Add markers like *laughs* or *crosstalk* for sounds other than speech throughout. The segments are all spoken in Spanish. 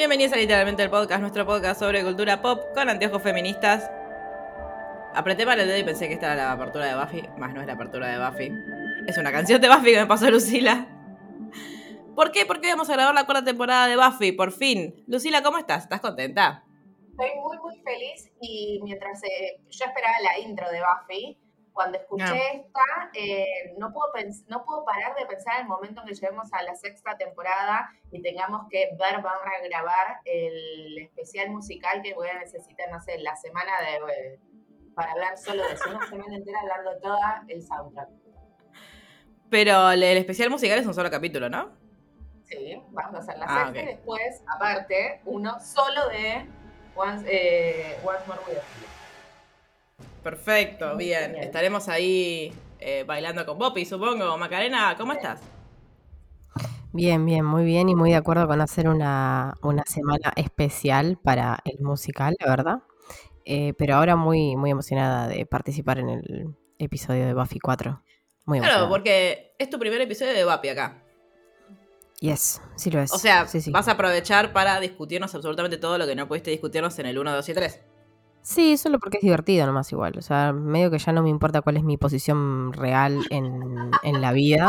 Bienvenidos a literalmente el podcast, nuestro podcast sobre cultura pop con anteojos feministas. Apreté para el dedo y pensé que esta era la apertura de Buffy, más no es la apertura de Buffy. Es una canción de Buffy que me pasó Lucila. ¿Por qué? Porque vamos a grabar la cuarta temporada de Buffy, por fin. Lucila, ¿cómo estás? ¿Estás contenta? Estoy muy, muy feliz y mientras eh, yo esperaba la intro de Buffy, cuando escuché esta, eh, no, puedo no puedo parar de pensar en el momento en que lleguemos a la sexta temporada y tengamos que ver, vamos a grabar el especial musical que voy a necesitar, no sé, la semana de... eh, para hablar solo de eso, una semana entera hablando toda el soundtrack. Pero el, especial musical es un solo capítulo, ¿no? Sí, vamos a hacer la Ah, sexta y después, aparte, uno solo de Once, eh, Once More With. Perfecto, bien. Estaremos ahí eh, bailando con Boppy, supongo. Macarena, ¿cómo estás? Bien, bien, muy bien y muy de acuerdo con hacer una, una semana especial para el musical, la verdad. Eh, pero ahora muy, muy emocionada de participar en el episodio de Buffy 4. Muy Claro, emocionada. porque es tu primer episodio de Buffy acá. Yes, sí lo es. O sea, sí, sí. vas a aprovechar para discutirnos absolutamente todo lo que no pudiste discutirnos en el 1, 2 y 3. Sí, solo porque es divertido nomás igual. O sea, medio que ya no me importa cuál es mi posición real en, en la vida,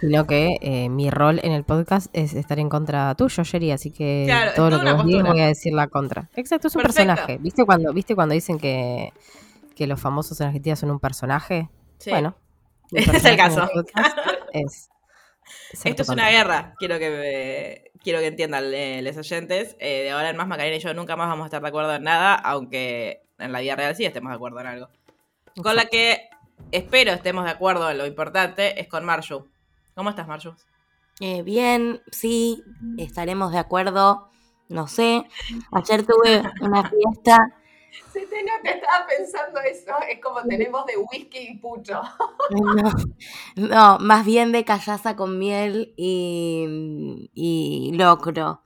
sino que eh, mi rol en el podcast es estar en contra tuyo, Sherry, así que Claro, todo lo que vos digas voy a decir la contra. Exacto, es un Perfecto. personaje. ¿Viste cuando, ¿Viste cuando dicen que, que los famosos en Argentina son un personaje? Sí. Bueno, *laughs* Es el caso. es Esto es una guerra, quiero que quiero que entiendan eh, los oyentes. Eh, de ahora en más, Macarena y yo nunca más vamos a estar de acuerdo en nada, aunque en la vida real sí estemos de acuerdo en algo. Con la que espero estemos de acuerdo en lo importante es con Marshu. ¿Cómo estás, Marshu? Eh, bien, sí, estaremos de acuerdo. No sé. Ayer tuve una fiesta. Se te nota, estaba pensando eso. Es como tenemos de whisky y pucho. No, no, más bien de callaza con miel y, y locro.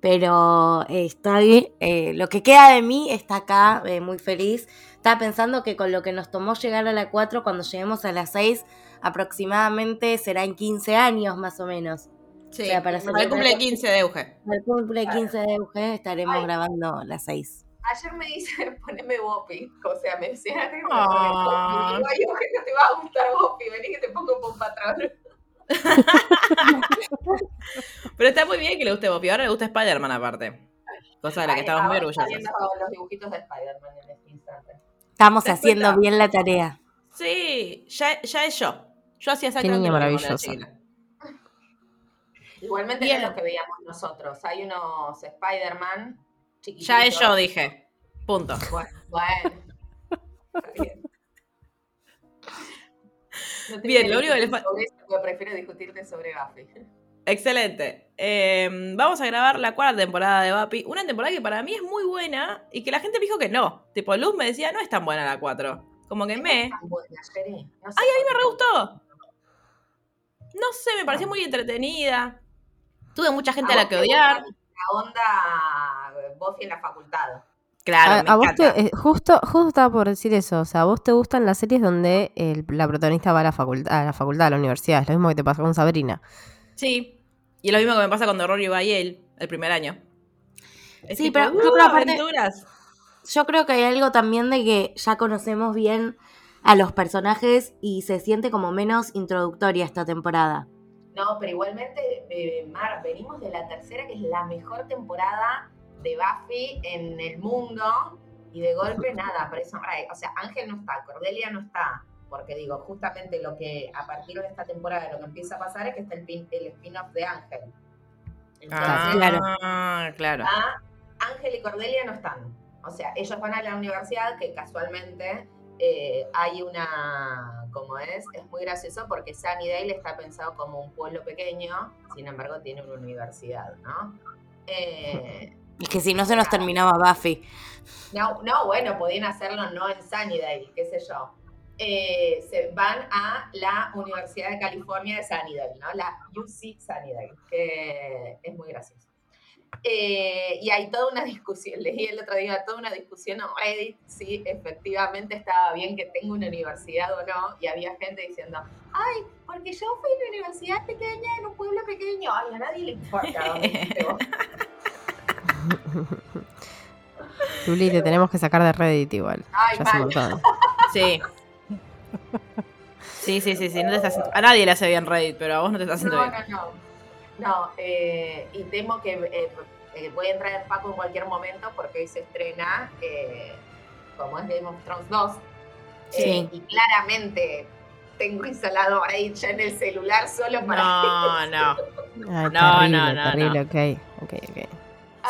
Pero eh, estoy. eh, lo que queda de mí está acá, eh, muy feliz. Estaba pensando que con lo que nos tomó llegar a la 4, cuando lleguemos a las 6, aproximadamente serán 15 años más o menos. Sí, O sea, para para el cumple 15 de Euge. Al cumple 15 de Euge estaremos Ay. grabando las 6. Ayer me dice, *laughs* poneme Bopi. O sea, me decía que me Ah. Bopi. Digo, "Ay, no te va a gustar Bopi. Vení que te pongo un patrón. *laughs* Pero está muy bien que le guste Buffy. Ahora le gusta Spider-Man aparte. Cosa de la que Ay, estamos muy orgullosos. los dibujitos de Spider-Man en este instante. Estamos Después haciendo bien la tarea. Sí, ya, ya es yo. Yo hacía Qué exactamente niña lo maravillosa. Igualmente Bien. es los que veíamos nosotros. Hay unos Spider-Man Ya es yo, dije. Punto. *laughs* Bueno, bueno. Está bien. No lo único que le discutir fa- sobre eso, pero prefiero discutirte sobre Buffy. Excelente. Eh, vamos a grabar la cuarta temporada de Buffy. Una temporada que para mí es muy buena y que la gente me dijo que no. Tipo, Luz me decía, no es tan buena la 4. Como que me... Tan buena, Sherry. No sé Ay, a mí me qué. re gustó. No sé, me pareció muy entretenida. Tuve mucha gente a la que odiar. La onda Buffy en la facultad. Claro, A, me a vos te, eh, justo, justo estaba por decir eso, o sea, a vos te gustan las series donde el- la protagonista va a la facultad, a la facultad, a la universidad, es lo mismo que te pasó con Sabrina. Sí. Y es lo mismo que me pasa con Rory y Yale el primer año. Es Sí, tipo, pero yo "Uh, creo aparte- aventuras". Yo creo que hay algo también de que ya conocemos bien a los personajes y se siente como menos introductoria esta temporada. No, pero igualmente, eh, Mar, venimos de la tercera, que es la mejor temporada de Buffy en el mundo, y de golpe *laughs* nada, aparece Ray. O sea, Ángel no está, Cordelia no está, porque digo, justamente lo que a partir de esta temporada lo que empieza a pasar es que está el, pin- el spin-off de Ángel. Entonces, Ah, claro. claro. ah, Ángel y Cordelia no están. O sea, ellos van a la universidad, que casualmente eh, hay una, como es, es muy gracioso porque Sunnydale está pensado como un pueblo pequeño, sin embargo tiene una universidad, ¿no? Eh, *laughs* Es que si no se nos terminaba Buffy. no, no, bueno, podían hacerlo no en Sunnydale, qué sé yo. Eh, se van a la Universidad de California de Sunnydale, ¿no? La UC Sunnydale, que es muy gracioso. Eh, y hay toda una *laughs* discusión, leí el otro día toda una discusión en Reddit si efectivamente estaba bien que tenga una universidad o no, y había gente diciendo, ay, porque yo fui a una universidad pequeña en un pueblo pequeño, ay, a nadie le importa. *laughs* dónde. Luli, te tenemos que sacar de Reddit igual. Ay, ya. *laughs* Sí. Sí, sí, sí, sí. No te estás A nadie le hace bien Reddit, pero a vos no te está haciendo No, bien. no, no. No, eh, y temo que eh, eh, voy a entrar en Paco en cualquier momento porque hoy se estrena, eh, como es Game of Thrones 2. Sí. eh, y claramente tengo instalado ahí ya en el celular solo para. No, *laughs* no. Ay, No, terrible, no, no, terrible, ok, ok, ok.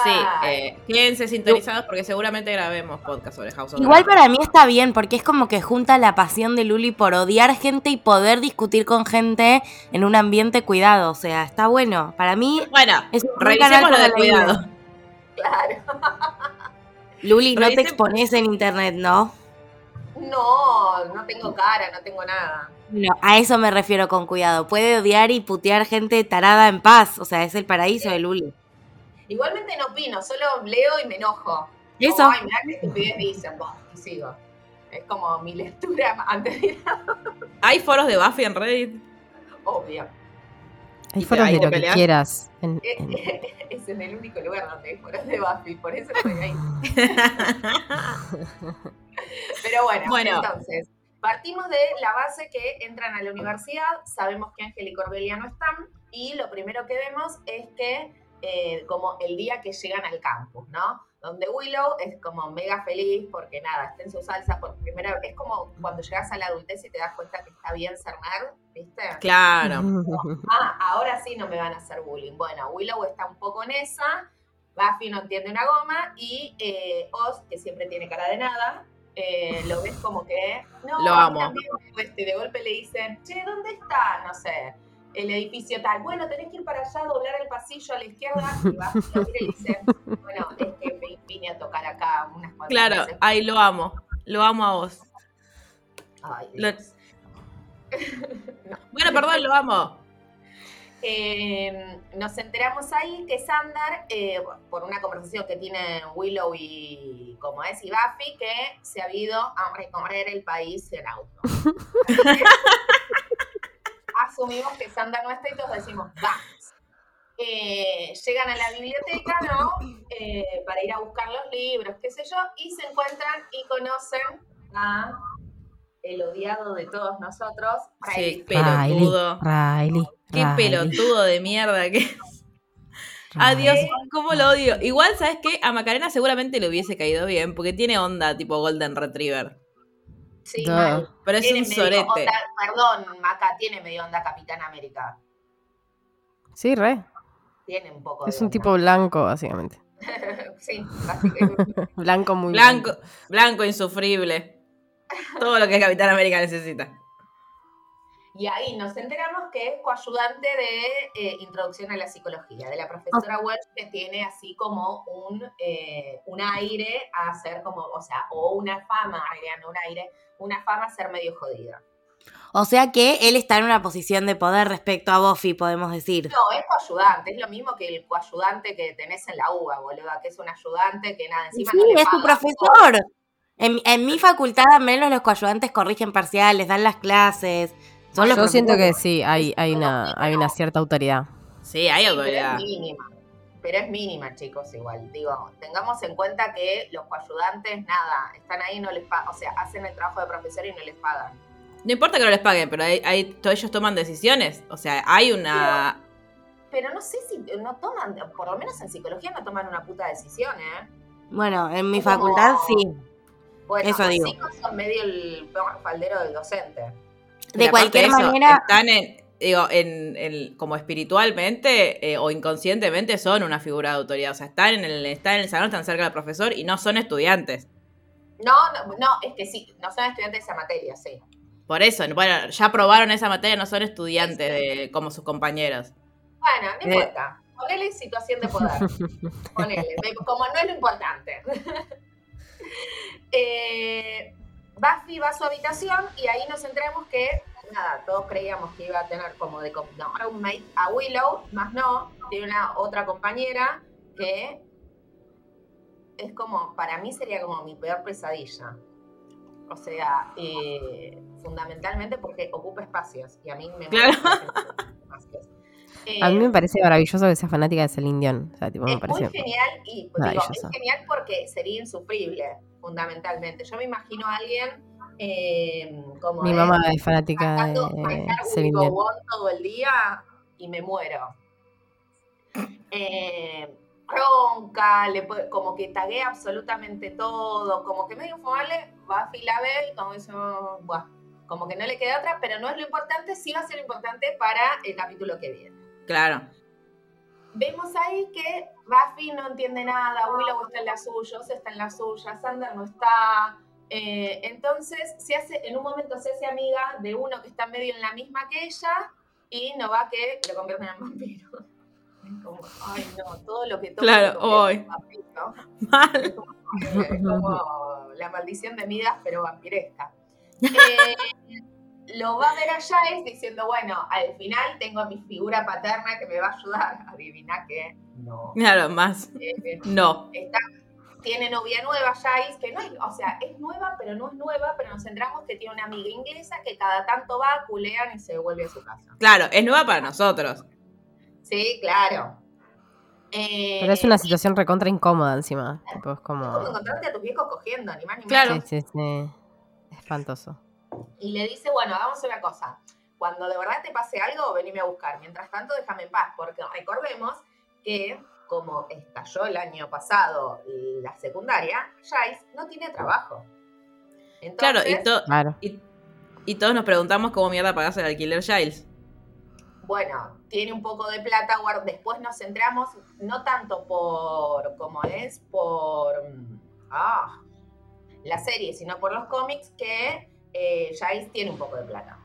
Sí, Ay, eh, quédense sintonizados porque seguramente grabemos podcast sobre House of Igual para mí está bien, porque es como que junta la pasión de Luli por odiar gente y poder discutir con gente en un ambiente cuidado. O sea, está bueno. Para mí Bueno, es un revisemos lo de cuidado. vida. Claro. Luli, no te expones en internet, ¿no? No, no tengo cara, no tengo nada. No, a eso me refiero con cuidado. Puede odiar y putear gente tarada en paz. O sea, es el paraíso de Luli. Igualmente no opino, solo leo y me enojo. Eso. Como, Ay, mirá qué estupidez dicen, vos, y sigo. Es como mi lectura *laughs* antes de ir a ¿Hay foros de Buffy en Reddit? obvio. Hay ¿Y te- foros de lo que quieras. en- Eh, en- *laughs* Es en el único lugar donde hay foros de Buffy, por eso estoy ahí. *laughs* Pero bueno, Bueno. entonces, partimos de la base que entran a la universidad, sabemos que Ángel y Cordelia no están, y lo primero que vemos es que, eh, como el día que llegan al campus, ¿no? Donde Willow es como mega feliz porque nada, está en su salsa por primera vez. Es como cuando llegas a la adultez y te das cuenta que está bien ser nerd, ¿viste? Claro. *laughs* Ah, ahora sí no me van a hacer bullying. Bueno, Willow está un poco en esa, Buffy no entiende una goma y eh, Oz, que siempre tiene cara de nada, eh, lo ves como que... No, Lo amo. también me cuesta", y de golpe le dicen, che, ¿dónde está? No sé, el edificio tal. Bueno, tenés que ir para allá, doblar el pasillo a la izquierda y *laughs* mira y dice, bueno, es que me vine a tocar acá unas cuantas Claro, veces". ay, lo amo. Lo amo a vos. Ay, Lo-. *laughs* Bueno, perdón, lo amo. Eh, nos enteramos ahí que Sandar, eh, por una conversación que tienen Willow y como es y Buffy, que se ha ido a recorrer el país en auto. *laughs* Asumimos que Sandar no está y todos decimos, vamos. Eh, llegan a la biblioteca, ¿no? Eh, para ir a buscar los libros, qué sé yo, y se encuentran y conocen a el odiado de todos nosotros, Sí, Riley. pelotudo. Riley. Qué Riley, pelotudo de mierda que. Riley. Adiós, cómo lo odio. Igual, ¿sabes qué? A Macarena seguramente le hubiese caído bien, porque tiene onda tipo Golden Retriever. Sí, Duh. mal. Pero es Tiene un sorete. onda- perdón, Maca, tiene medio onda Capitán América. Sí, re. Tiene un poco Es de un tipo blanco, básicamente. *laughs* sí, básicamente. *laughs* Blanco muy Blanco, blanco insufrible. Todo lo que Capitán América necesita. Y ahí nos enteramos que es coayudante de eh, introducción a la psicología, de la profesora Welch, que tiene así como un, eh, un aire a ser como, o sea, o una fama, no un aire, una fama a ser medio jodida. O sea que él está en una posición de poder respecto a Buffy, podemos decir. No, es coayudante, es lo mismo que el coayudante que tenés en la UBA, boluda, que es un ayudante que nada, encima Sí, no le es tu profesor. En, en mi facultad al menos los coayudantes corrigen parciales, dan las clases. Son los Yo siento que sí, hay, hay, una, hay una cierta autoridad. Sí, hay Sí, pero es autoridad. mínima. Pero es mínima, chicos, igual. Digo, tengamos en cuenta que los coayudantes, nada, están ahí y no les pagan. O sea, hacen el trabajo de profesor y no les pagan. No importa que no les paguen, pero hay, hay- todos ellos toman decisiones. O sea, hay una. Pero no sé si no toman, por lo menos en psicología no toman una puta decisión, ¿eh? Bueno, en mi Como- facultad sí. Bueno, Eso los digo. chicos son medio el peor faldero del docente. De cualquier eso, manera, Están en. Digo, en, en- como espiritualmente eh, o inconscientemente son una figura de autoridad. O sea, están en el, están en el salón, están cerca del profesor y no son estudiantes. No, no, no, es que sí, no son estudiantes de esa materia, sí. Por eso, bueno, ya aprobaron esa materia, no son estudiantes de, como sus compañeros. Bueno, no Eh. importa. Ponele situación de poder. *laughs* Ponele. Como no es lo importante. *laughs* Eh, Buffy va a su habitación y ahí nos enteramos que, nada, todos creíamos que iba a tener como de no, roommate a Willow, más no, tiene una otra compañera que es como, para mí sería como mi peor pesadilla. O sea, eh, fundamentalmente porque ocupa espacios y a mí me Claro. espacios. Eh, A mí me parece maravilloso que sea fanática de Celine Dion. O sea, tipo, me es parece. muy genial y digo, es genial porque sería insufrible, fundamentalmente. Yo me imagino a alguien eh, como Mi mamá es fanática cantando de Celine Dion. Todo el día y me muero. Eh, ronca, le puede- como que taguea absolutamente todo, como que medio infumable, Buffy la ve y como dice, "Oh, buah", como que no le queda otra, pero no es lo importante, sí va a ser importante para el capítulo que viene. Claro. Vemos ahí que Buffy no entiende nada, Willow está en la suya, Oz está en la suya, Sander no está. Eh, entonces, se hace, en un momento se hace amiga de uno que está medio en la misma que ella y no va que lo convierten en vampiro. *laughs* Es como, ay no, todo lo que toca Claro, hoy. vampiro. *laughs* Mal. Es como la maldición de Midas, pero vampiresca. Eh, lo va a ver a Giles diciendo, bueno, al final tengo a mi figura paterna que me va a ayudar. *laughs* Adivina que no. Claro, más. Eh, No. está, tiene novia nueva, Giles, que no es, o sea, es nueva, pero no es nueva, pero nos centramos que tiene una amiga inglesa que cada tanto va, culean y se vuelve a su casa. Claro, es nueva para nosotros. Sí, claro. Eh, Pero es una situación recontra incómoda encima. Tipo, es como. encontrarte a tus viejos cogiendo, ni más ni Claro. menos. Sí, sí, sí. Espantoso. y le dice, bueno, hagamos una cosa. Cuando de verdad te pase algo, venime a buscar. Mientras tanto, déjame en paz, porque recordemos que como estalló el año pasado la secundaria, Giles no tiene trabajo. Claro, y, to- Claro. y, y todos nos preguntamos cómo mierda pagás el alquiler Giles. bueno, tiene un poco de plata, después nos centramos, no tanto por, como es, por mm, ah, la serie, sino por los cómics, que eh, Giles tiene un poco de plata.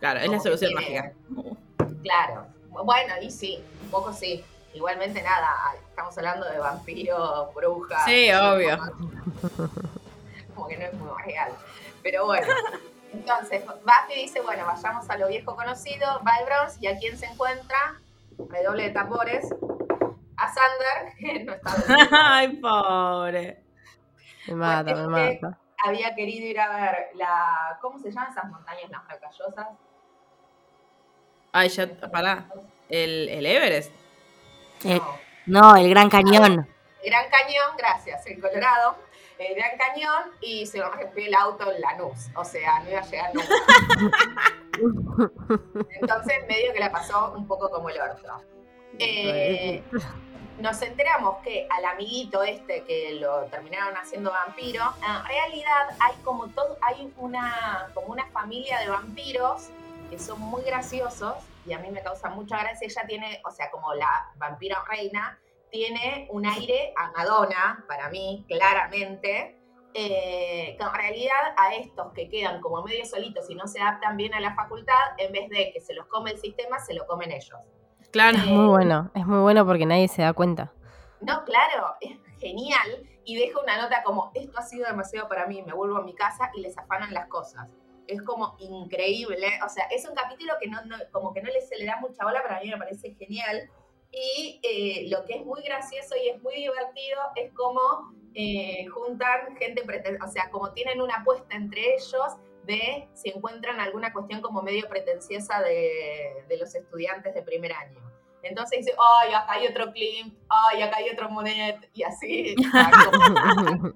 Claro, es la solución tiene- mágica. Claro, bueno, y sí, un poco sí. Igualmente nada, estamos hablando de vampiros, brujas. Sí, obvio. Como que no es muy real. Pero bueno, entonces Buffy dice, bueno, vayamos a lo viejo conocido, va y a quién se encuentra, redoble de tambores, a Sander, *laughs* que no está *laughs* Ay, pobre. Me mata, me mata. había querido ir a ver la, ¿cómo se llaman esas montañas las rocallosas? Ay, ya, pará. El, el Everest. Eh, No. El Gran Cañón. El Gran Cañón, gracias, el Colorado, el Gran Cañón y se rompió el auto en Lanús, o sea, no iba a llegar nunca. *laughs* Entonces medio que la pasó un poco como el orto. Eh, nos enteramos que al amiguito este que lo terminaron haciendo vampiro, en realidad hay como todo, hay una, como una familia de vampiros que son muy graciosos y a mí me causa mucha gracia. Ella tiene, o sea, como la vampira reina, tiene un aire a Madonna, para mí, claramente. eh, que en realidad a estos que quedan como medio solitos y no se adaptan bien a la facultad, en vez de que se los come el sistema, se lo comen ellos. Claro. Es muy bueno. Es muy bueno porque nadie se da cuenta. No, claro, es genial. Y deja una nota como, esto ha sido demasiado para mí, me vuelvo a mi casa y les afanan las cosas. Es como increíble. O sea, es un capítulo que no, no- como que no le, se le da mucha bola, pero a mí me parece genial. Y eh, lo que es muy gracioso y es muy divertido es como eh, juntan gente, o sea, como tienen una apuesta entre ellos de si encuentran alguna cuestión como medio pretenciosa de, de los estudiantes de primer año. Entonces dice, ay, acá hay otro Klimt, ay, acá hay otro Monet, y así. *laughs*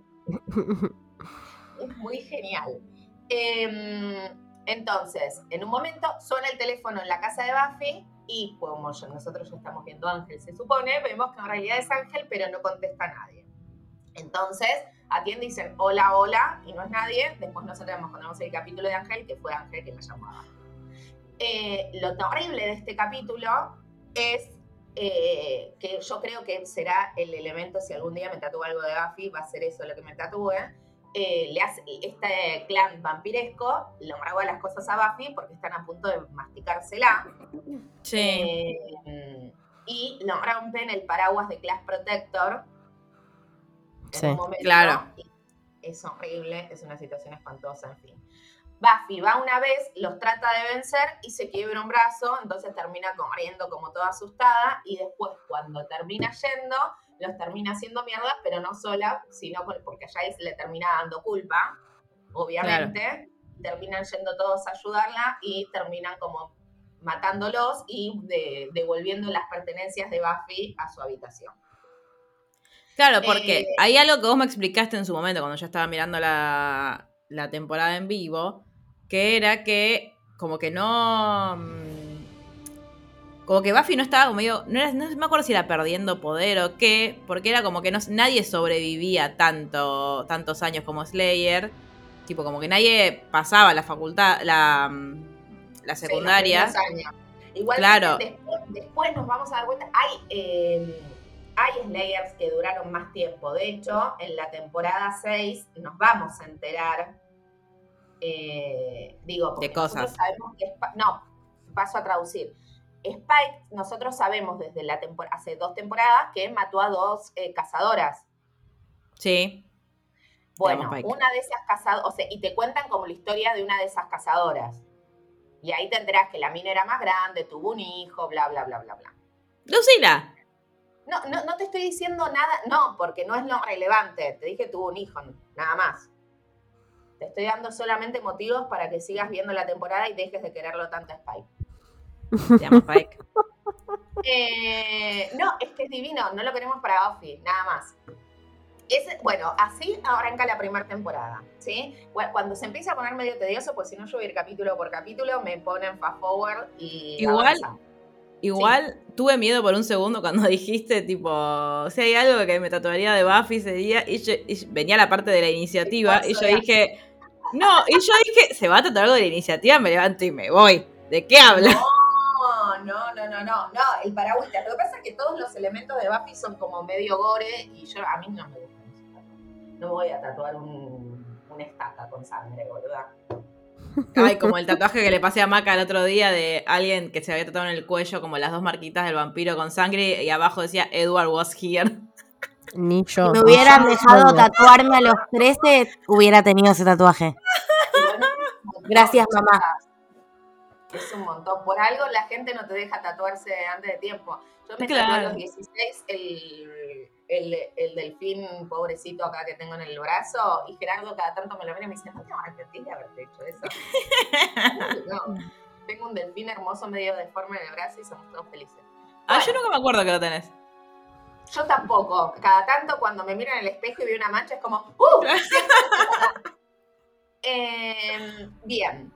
es muy genial. Em, entonces, en un momento suena el teléfono en la casa de Buffy y como ya- nosotros ya estamos viendo Ángel, se supone, vemos que en realidad es Ángel, pero no contesta a nadie. Entonces, atiende y dicen hola, hola, y no es nadie. Después nos enteramos cuando vemos el capítulo de Ángel, que fue Ángel quien la llamaba. Eh, lo terrible de este capítulo es eh, que yo creo que será el elemento, si algún día me tatúo algo de Buffy, va a ser eso lo que me tatúe, eh, le hace, este clan vampiresco le roba las cosas a Buffy porque están a punto de masticársela. Sí. Eh, y lo rompen el paraguas de Class Protector. en Sí. un momento, Claro. Es horrible, es una situación espantosa, en fin. Buffy va una vez, los trata de vencer y se quiebra un brazo, entonces termina corriendo como toda asustada y después cuando termina yendo, los termina haciendo mierda, pero no sola, sino porque a Giles le termina dando culpa, obviamente. Terminan yendo todos a ayudarla y terminan como matándolos y de- devolviendo las pertenencias de Buffy a su habitación. Claro, porque Eh, hay algo que vos me explicaste en su momento cuando yo estaba mirando la, la temporada en vivo, que era que como que no... Como que Buffy no estaba como medio... No, era- no me acuerdo si era perdiendo poder o qué, porque era como que no, nadie sobrevivía tanto, tantos años como Slayer. Tipo, como que nadie pasaba la facultad, la, mm, la secundaria. años. Igual Claro. después, después nos vamos a dar cuenta, hay, eh, hay Slayers que duraron más tiempo. De hecho, en la temporada 6 nos vamos a enterar, eh, digo, porque De cosas. sabemos que no, paso a traducir. Spike, nosotros sabemos desde la temporada, hace dos temporadas que mató a dos eh, cazadoras. Sí. Bueno, una de esas cazadoras, o sea, y te cuentan como la historia de una de esas cazadoras. Y ahí te enterás que la mina era más grande, tuvo un hijo, bla, bla, bla, bla, bla. Lucila. No, no, no te estoy diciendo nada, no, porque no es lo relevante. Te dije tuvo un hijo, nada más. Te estoy dando solamente motivos para que sigas viendo la temporada y dejes de quererlo tanto a Spike. Se llama Spike. Eh, no, es que es divino, no lo queremos para Buffy, nada más. Es, bueno, así arranca la primera temporada, ¿sí? Bueno, Cuando se empieza a poner medio tedioso, pues si no yo voy a ir capítulo por capítulo, me ponen fast forward y Igual-. Igual tuve miedo por un segundo cuando *laughs* dijiste, tipo, si hay algo que me tatuaría de Buffy sería. Y, yo- y venía la parte de la iniciativa. Y yo dije, no, y yo dije, se va a tatuar algo de la iniciativa, me levanto y me voy. ¿De qué habla? No, no, no, no, no, no, el paragüita. Lo que pasa es que todos los elementos de Buffy son como medio gore y yo a mí no me gusta eso. No me voy a tatuar un, una estaca con sangre, boluda. Ay, como el tatuaje que le pasé a Maca el otro día de alguien que se había tatuado en el cuello, como las dos marquitas del vampiro con sangre, y abajo decía Edward was here. Ni yo. Si me hubieran dejado tatuarme a los 13, hubiera tenido ese tatuaje. Gracias, mamá. Es un montón. Por algo la gente no te deja tatuarse antes de tiempo. Yo me Claro. tatué a los 16 el, el, el delfín pobrecito acá que tengo en el brazo y Gerardo cada tanto me lo mira y me dice, no te arrepentir de haberte hecho eso. *laughs* no. Tengo un delfín hermoso medio deforme en el brazo y somos todos felices. Ah, yo nunca me acuerdo que lo tenés. Yo tampoco. Cada tanto cuando me miro en el espejo y veo una mancha es como, ¡uh! *laughs* *laughs* Eh, bien.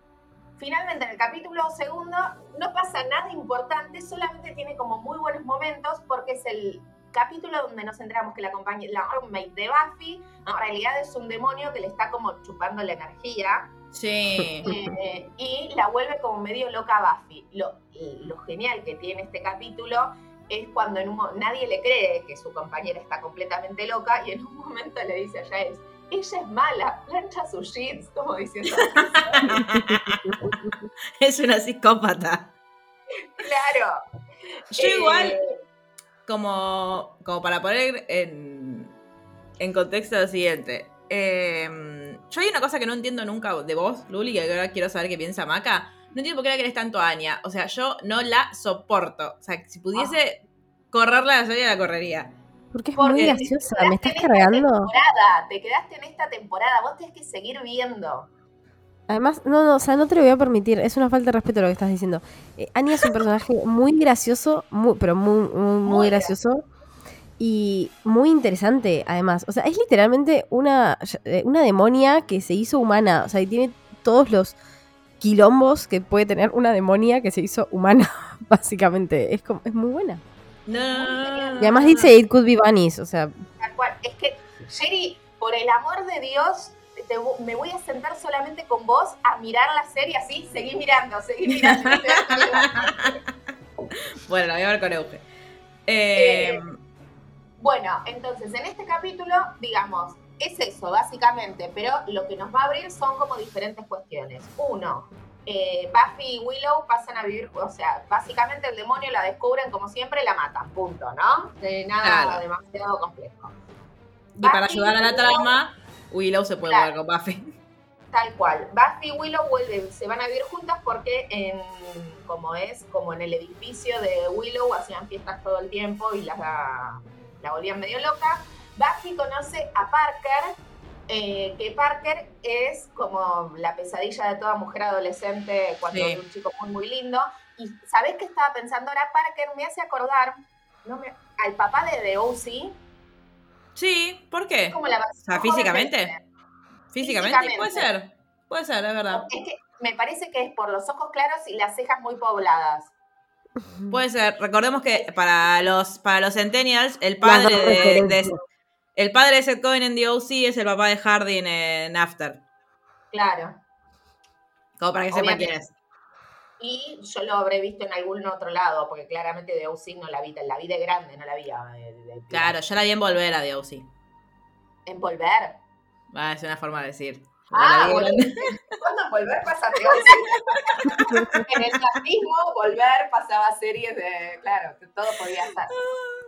Finalmente en el capítulo segundo no pasa nada importante, solamente tiene como muy buenos momentos porque es el capítulo donde nos enteramos que la compañía, la roommate de Buffy, en realidad es un demonio que le está como chupando la energía Sí. eh, y la vuelve como medio loca a Buffy. Lo, lo genial que tiene este capítulo es cuando en un nadie le cree que su compañera está completamente loca y en un momento le dice a Giles, ella es mala, plancha sus jeans, como diciendo, *laughs* es una psicópata. claro. Yo Eh, igual, como, como para poner en, en contexto lo siguiente. eh, yo hay una cosa que no entiendo nunca de vos, Luli, que ahora quiero saber qué piensa Maca. No entiendo por qué la querés tanto a Anya. O sea, yo no la soporto. O sea, si pudiese correrla de la serie, la correría. Porque es Porque muy graciosa. ¿Me estás cargando? te quedaste en esta temporada, vos tenés que seguir viendo. Además, no, no, o sea, no te lo voy a permitir. Es una falta de respeto lo que estás diciendo. Eh, Anya es un personaje *laughs* muy gracioso, muy, pero muy, muy, muy Muy gracioso. Y muy interesante, además. O sea, es literalmente una, eh, una demonia que se hizo humana. O sea, y tiene todos los quilombos que puede tener una demonia que se hizo humana, *laughs* básicamente. Es, como, es muy buena. No, Y además dice It could be Bunnies. O sea, Tal cual. Es que, Sherry, por el amor de Dios, te- me voy a sentar solamente con vos a mirar la serie así, seguí mirando, seguí mirando. *laughs* Bueno, la voy a ver con Euge. Eh, Eh, bueno, entonces, en este capítulo, digamos, es eso, básicamente, pero lo que nos va a abrir son como diferentes cuestiones. Uno, eh, Buffy y Willow pasan a vivir, o sea, básicamente el demonio la descubren como siempre, la matan, punto, ¿no? De nada Claro. demasiado complejo. Y para ayudar a la trama, Willow se puede Claro. volver con Buffy. Tal cual. Buffy y Willow vuelven, se van a vivir juntas porque en, como es, como en el edificio de Willow hacían fiestas todo el tiempo y la, la volvían medio loca. Buffy conoce a Parker, eh, que Parker es como la pesadilla de toda mujer adolescente cuando Sí. es un chico muy, muy lindo. Y ¿sabés qué estaba pensando ahora? Parker me hace acordar no me- al papá de The O.C. Sí, ¿por qué? como la O sea, físicamente. Físicamente, Físicamente. puede ser. Puede ser, es verdad. Es que me parece que es por los ojos claros y las cejas muy pobladas. Puede ser. Recordemos que para los, para los Centennials, el padre de. El padre de Seth Cohen en The O.C. es el papá de Hardy en, After. Claro. Como para que sepan quién es. Y yo lo habré visto en algún otro lado, porque claramente de OC no la vi, la vi de grande, no la vi de, de- de- Claro, yo la vi en volver a The O.C. En volver. Ah, es una forma de decir. Ah, volver. ¿Cuándo volver pasa de OC? en el nazismo, volver pasaba series de. Claro, que todo podía estar.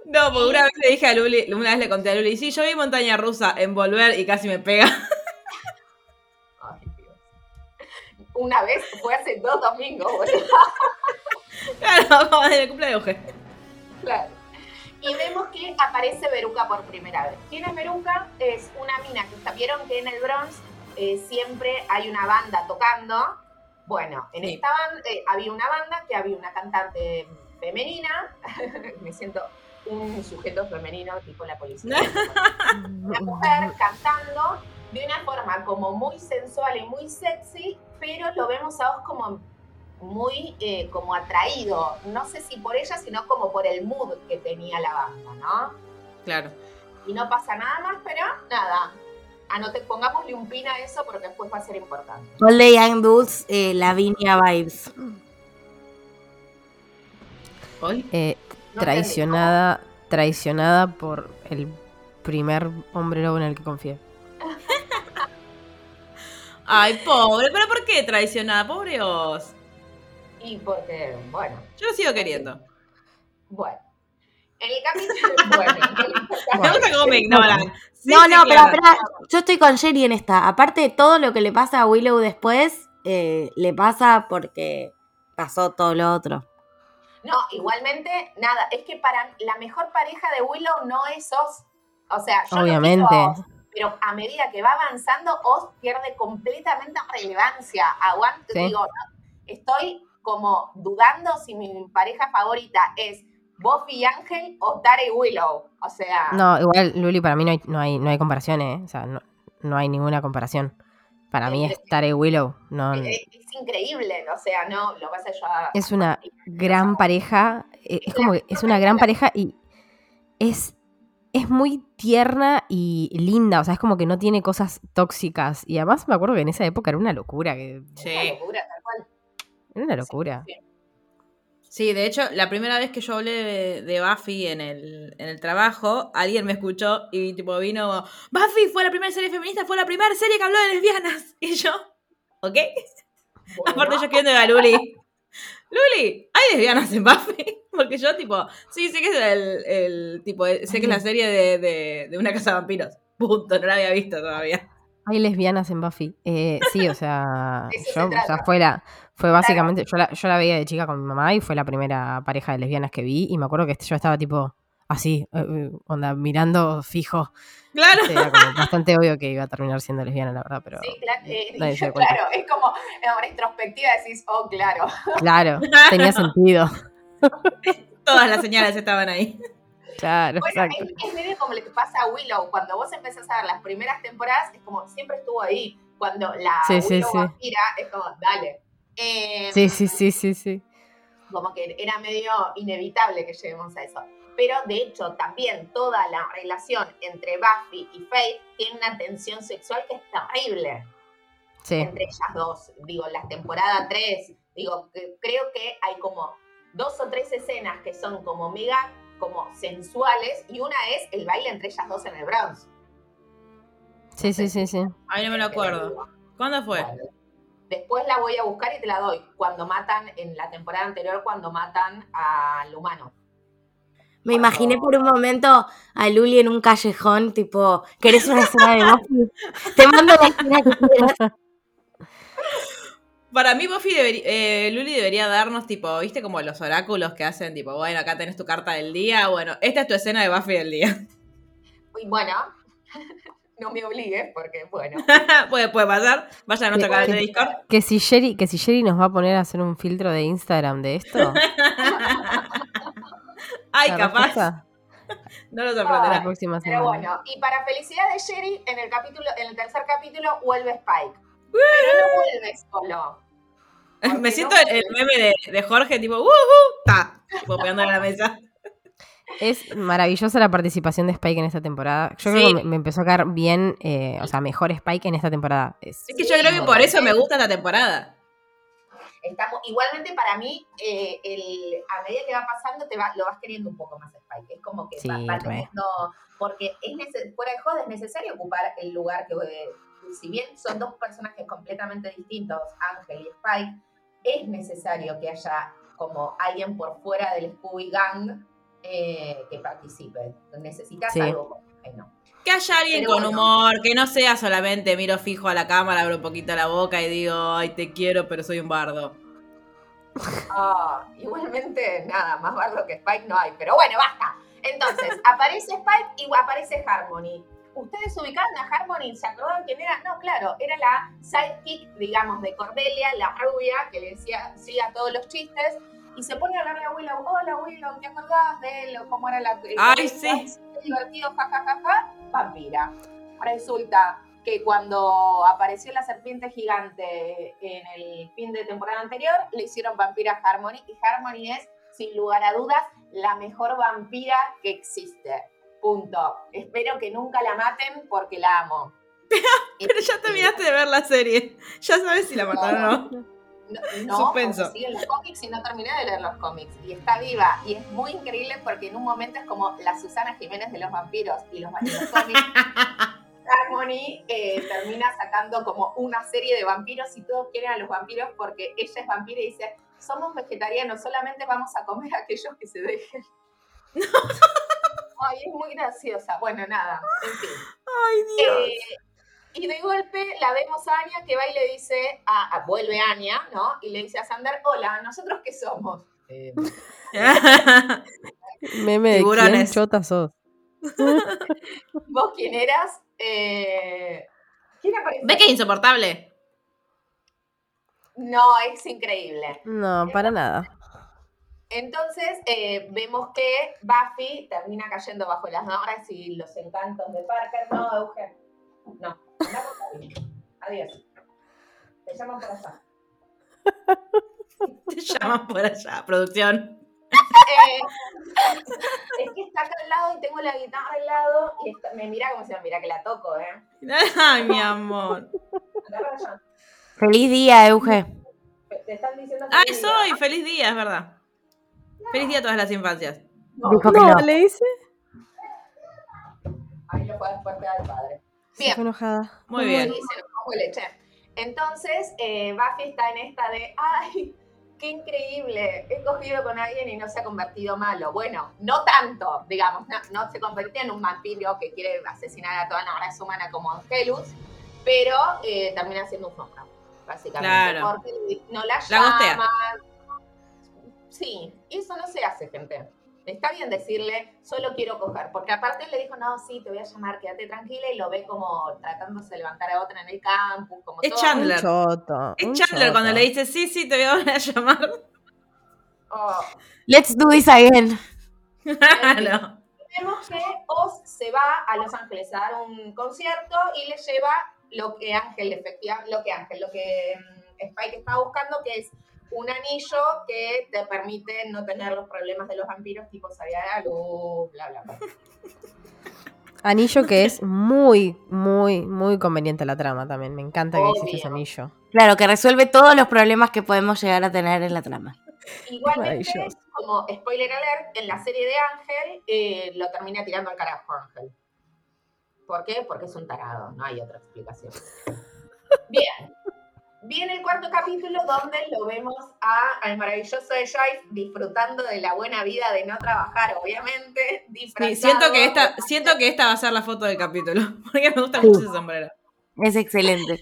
No, porque una vez le dije a Luli, una vez le conté a Luli, sí, yo vi Montaña Rusa en volver y casi me pega. *laughs* Ay, Dios. Una vez, fue hace dos domingos, boludo. *laughs* claro, *laughs* como en el cumpleaños de Euge. Claro. Y vemos que aparece Beruca por primera vez. ¿Quién es Beruca? Es una mina que está- vieron que en el Bronx eh, siempre hay una banda tocando. Bueno, en Sí. esta banda eh, había una banda que había una cantante femenina. *laughs* Me siento un sujeto femenino tipo la policía. *laughs* una mujer cantando de una forma como muy sensual y muy sexy, pero lo vemos a vos como muy eh, como atraído, no sé si por ella, sino como por el mood que tenía la banda, ¿no? Claro. Y no pasa nada más, pero nada, anote, pongámosle un pin a eso porque después va a ser importante. The Young Dudes, eh, Lavinia Vibes. Eh, No traicionada, traicionada por el primer hombre lobo en el que confié. *laughs* Ay, pobre, pero ¿por qué traicionada? Pobre Oz. Y porque, bueno, Yo lo sigo queriendo. bueno. En el capítulo, *laughs* bueno, Me gusta cómo me ignoran. Sí, no, sí, no, pero, espera, yo estoy con Jerry en esta. Aparte de todo lo que le pasa a Willow después, eh, le pasa porque pasó todo lo otro. No, igualmente, nada, es que para la mejor pareja de Willow no es Oz. O sea, yo no Obviamente. Oz, pero a medida que va avanzando, Oz pierde completamente relevancia. Aguante, Sí. digo, no, estoy como dudando si mi pareja favorita es Buffy y Ángel o Tara y Willow. O sea, No, igual, Luli, para mí no hay, no hay, no hay comparación, ¿eh? O sea, no, no hay ninguna comparación. Para mí es Tara y Willow. No, es, es increíble. O sea, no, lo vas a yo es una gran pareja. eh, Es como que es una gran pareja y es, es muy tierna y linda. O sea, es como que no tiene cosas tóxicas. Y además me acuerdo que en esa época era una locura. Que, Una Sí. locura, tal cual. era una locura. Sí, sí. Sí, de hecho, la primera vez que yo hablé de, de Buffy en el, en el trabajo, alguien me escuchó y tipo vino, Buffy fue la primera serie feminista, fue la primera serie que habló de lesbianas. *laughs* Y yo, ¿ok? Bueno, Aparte yo escribiendo a Luli. Luli, ¿hay lesbianas en Buffy? *laughs* Porque yo tipo, sí, sé que es el, el tipo, sé que es la serie de, de, de una casa de vampiros. Punto, no la había visto todavía. Hay lesbianas en Buffy. Eh, sí, o sea, *laughs* eso se yo, o sea, fue la, fue básicamente, yo la, yo la veía de chica con mi mamá y fue la primera pareja de lesbianas que vi y me acuerdo que yo estaba tipo así, eh, eh, onda, mirando fijo. Claro. Era como bastante obvio que iba a terminar siendo lesbiana, la verdad, pero Sí, claro, eh, yo, claro, es como en retrospectiva decís, oh, claro. claro, tenía sentido. *laughs* Todas las señales estaban ahí. Claro, Bueno, es, es medio como le pasa a Willow. Cuando vos empezás a ver las primeras temporadas, es como siempre estuvo ahí. Cuando la Sí, Willow sí. vampira, es como, dale. Eh, Sí, sí, sí, sí, sí. Como que era medio inevitable que lleguemos a eso. Pero de hecho, también toda la relación entre Buffy y Faith tiene una tensión sexual que es terrible. Sí, entre ellas dos. Digo, la temporada 3, digo, que- creo que hay como dos o tres escenas que son como mega, como sensuales, y una es el baile entre ellas dos en el Bronx. Sí, sí, sí, sí. A mí no me lo acuerdo. ¿Cuándo fue? Después la voy a buscar y te la doy. Cuando matan, en la temporada anterior, cuando matan al humano. Me imaginé por un momento a Luli en un callejón, tipo, ¿querés una escena de Buffy? Te mando la escena que quieras. *laughs* Para mí, Buffy debería, eh, Luli debería darnos, tipo, ¿viste? Como los oráculos que hacen, tipo, bueno, acá tenés tu carta del día. Bueno, esta es tu escena de Buffy del día. Y bueno, *laughs* no me obligues porque, bueno. *laughs* puede, puede pasar. Vayan a nuestro Que- canal de Discord. Que si Sherry, que si Sherry nos va a poner a hacer un filtro de Instagram de esto. *laughs* Ay, la capaz. respuesta, No lo la sorprenderá. próxima Pero semana. bueno, y para felicidad de Sherry, en el capítulo, en el tercer capítulo vuelve Spike. Pero no vuelve solo. *laughs* Me siento no el, el meme de, de Jorge, tipo, ¡Woohoo! Ta, tipo, *laughs* pegándole a la mesa. Es maravillosa la participación de Spike en esta temporada. Yo Sí. creo que me, empezó a caer bien, eh, o sea, mejor Spike en esta temporada. Es- Es que yo creo que por eso me gusta esta temporada. Estamos, igualmente para mí, eh, el, a medida que va pasando, te va, lo vas queriendo un poco más Spike. Es como que Sí, va, va re. teniendo, porque es nece- fuera de joda es necesario ocupar el lugar que, eh, si bien son dos personajes completamente distintos, Ángel y Spike, es necesario que haya como alguien por fuera del Scooby Gang eh, que participe. Necesitas Sí. algo como que haya alguien Pero con bueno. humor, que no sea solamente miro fijo a la cámara, abro un poquito la boca y digo, ay, te quiero, pero soy un bardo. Ah, igualmente, nada, más bardo que Spike no hay, pero bueno, basta. Entonces, aparece Spike y aparece Harmony. ¿Ustedes ubicaron a Harmony? ¿Se acordaron quién era? No, claro, era la sidekick, digamos, de Cordelia, la rubia, que le decía sí a todos los chistes, y se pone a hablarle a Willow, hola Willow, ¿te acordás de él? ¿Cómo era la... Ay, sí. Divertido, jajajaja, vampira. Resulta que cuando apareció la serpiente gigante en el fin de temporada anterior, le hicieron vampira a Harmony y Harmony es, sin lugar a dudas, la mejor vampira que existe. Punto. Espero que nunca la maten porque la amo. *laughs* Pero ya terminaste de ver la serie. Ya sabes si la mataron o no. No, no, Suspenso. siguen los cómics y no terminé de leer los cómics. Y está viva. Y es muy increíble porque en un momento es como la Susana Jiménez de los vampiros y los, los cómics. *laughs* Harmony eh, termina sacando como una serie de vampiros y todos quieren a los vampiros porque ella es vampira y dice, somos vegetarianos, solamente vamos a comer a *laughs* aquellos que se dejen. Ay, es muy graciosa. Bueno, nada, en fin. Ay, Dios. Eh, y de golpe la vemos a Anya que va y le dice, a, a- vuelve Anya, ¿no? Y le dice a Sander, hola, ¿nosotros qué somos? Eh, *laughs* Meme de quién chota sos. *laughs* ¿Vos quién eras? Eh, ¿Quién apareció? ¿Ve que es insoportable? No, es increíble. No, para nada. Entonces eh, vemos que Buffy termina cayendo bajo las horas y los encantos de Parker. No, Eugen. No. Adiós. Te llaman por allá. Te llaman por allá, producción. Eh, es que está acá al lado y tengo la guitarra al lado y está- me mira como si me mira que la toco, ¿eh? Ay, mi amor. Feliz día, Euge. Te están diciendo que Ay, soy. Feliz día, es verdad. Feliz día a todas las infancias. No, Dijo que No, no. le dice. ahí lo fue después al padre. Bien. enojada. Muy Sí, bien. leche. Entonces, eh, Buffy está en esta de, ay, qué increíble, he cogido con alguien y no se ha convertido malo. Bueno, no tanto, digamos, no, no se convirtió en un vampiro que quiere asesinar a toda la raza humana como Angelus, pero eh, termina siendo un sombra, básicamente. Claro. Porque no la La. Sí, eso no se hace, gente. Está bien decirle, solo quiero coger, porque aparte él le dijo, no, sí, te voy a llamar, quédate tranquila, y lo ve como tratándose de levantar a otra en el campus, como Es todo. Chandler. Un choto. Es un Chandler cuando le dice, sí, sí, te voy a volver a llamar. Oh. Let's do this again. *laughs* Claro. Vemos que Oz se va a Los Ángeles a dar un concierto y le lleva lo que Ángel, efectivamente, lo que Ángel, lo que mm, Spike está buscando, que es un anillo que te permite no tener los problemas de los vampiros, tipo salir a la luz, bla, bla, bla. *laughs* Anillo que es *laughs* muy, muy, muy conveniente a la trama también. Me encanta que existe ese anillo. Claro, que resuelve todos los problemas que podemos llegar a tener en la trama. Igualmente, como spoiler alert, en la serie de Ángel eh, lo termina tirando al carajo Ángel. ¿Por qué? Porque es un tarado, no hay otra explicación. *laughs* Bien. Viene el cuarto capítulo donde lo vemos a, al maravilloso de disfrutando de la buena vida de no trabajar, obviamente. Sí, siento que esta, siento que esta va a ser la foto del capítulo. *laughs* Porque me gusta mucho ese sombrero. Es excelente.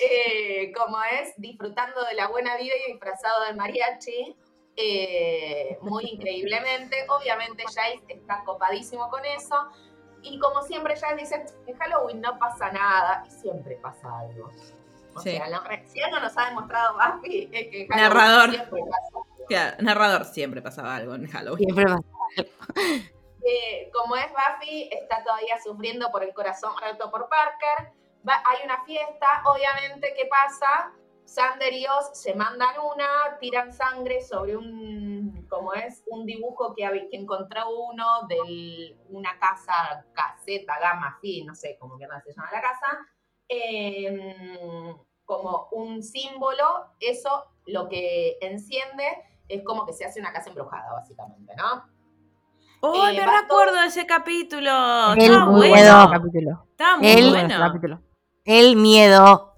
eh, como es, disfrutando de la buena vida y disfrazado de mariachi, eh, muy increíblemente. Obviamente Jace está copadísimo con eso. Y como siempre Jace dice, en Halloween no pasa nada, y siempre pasa algo. O Sí. sea, lo- si algo nos ha demostrado Buffy es que en Halloween Narrador. siempre pasa Claro, narrador siempre pasaba algo en Halloween. Siempre pasa. *laughs* Eh, como es Buffy, está todavía sufriendo por el corazón roto por Parker. Va- hay una fiesta, obviamente, ¿qué pasa? Sander y Oz se mandan una, tiran sangre sobre un, como es, un dibujo que, que encontró uno de una casa, caseta, gama, fin, no sé cómo se llama la casa, eh, como un símbolo, eso lo que enciende es como que se hace una casa embrujada, básicamente, ¿no? ¡Oh, Eh, me recuerdo de ese capítulo! El bueno. capítulo. Muy El- Muy bueno. ese capítulo. El miedo.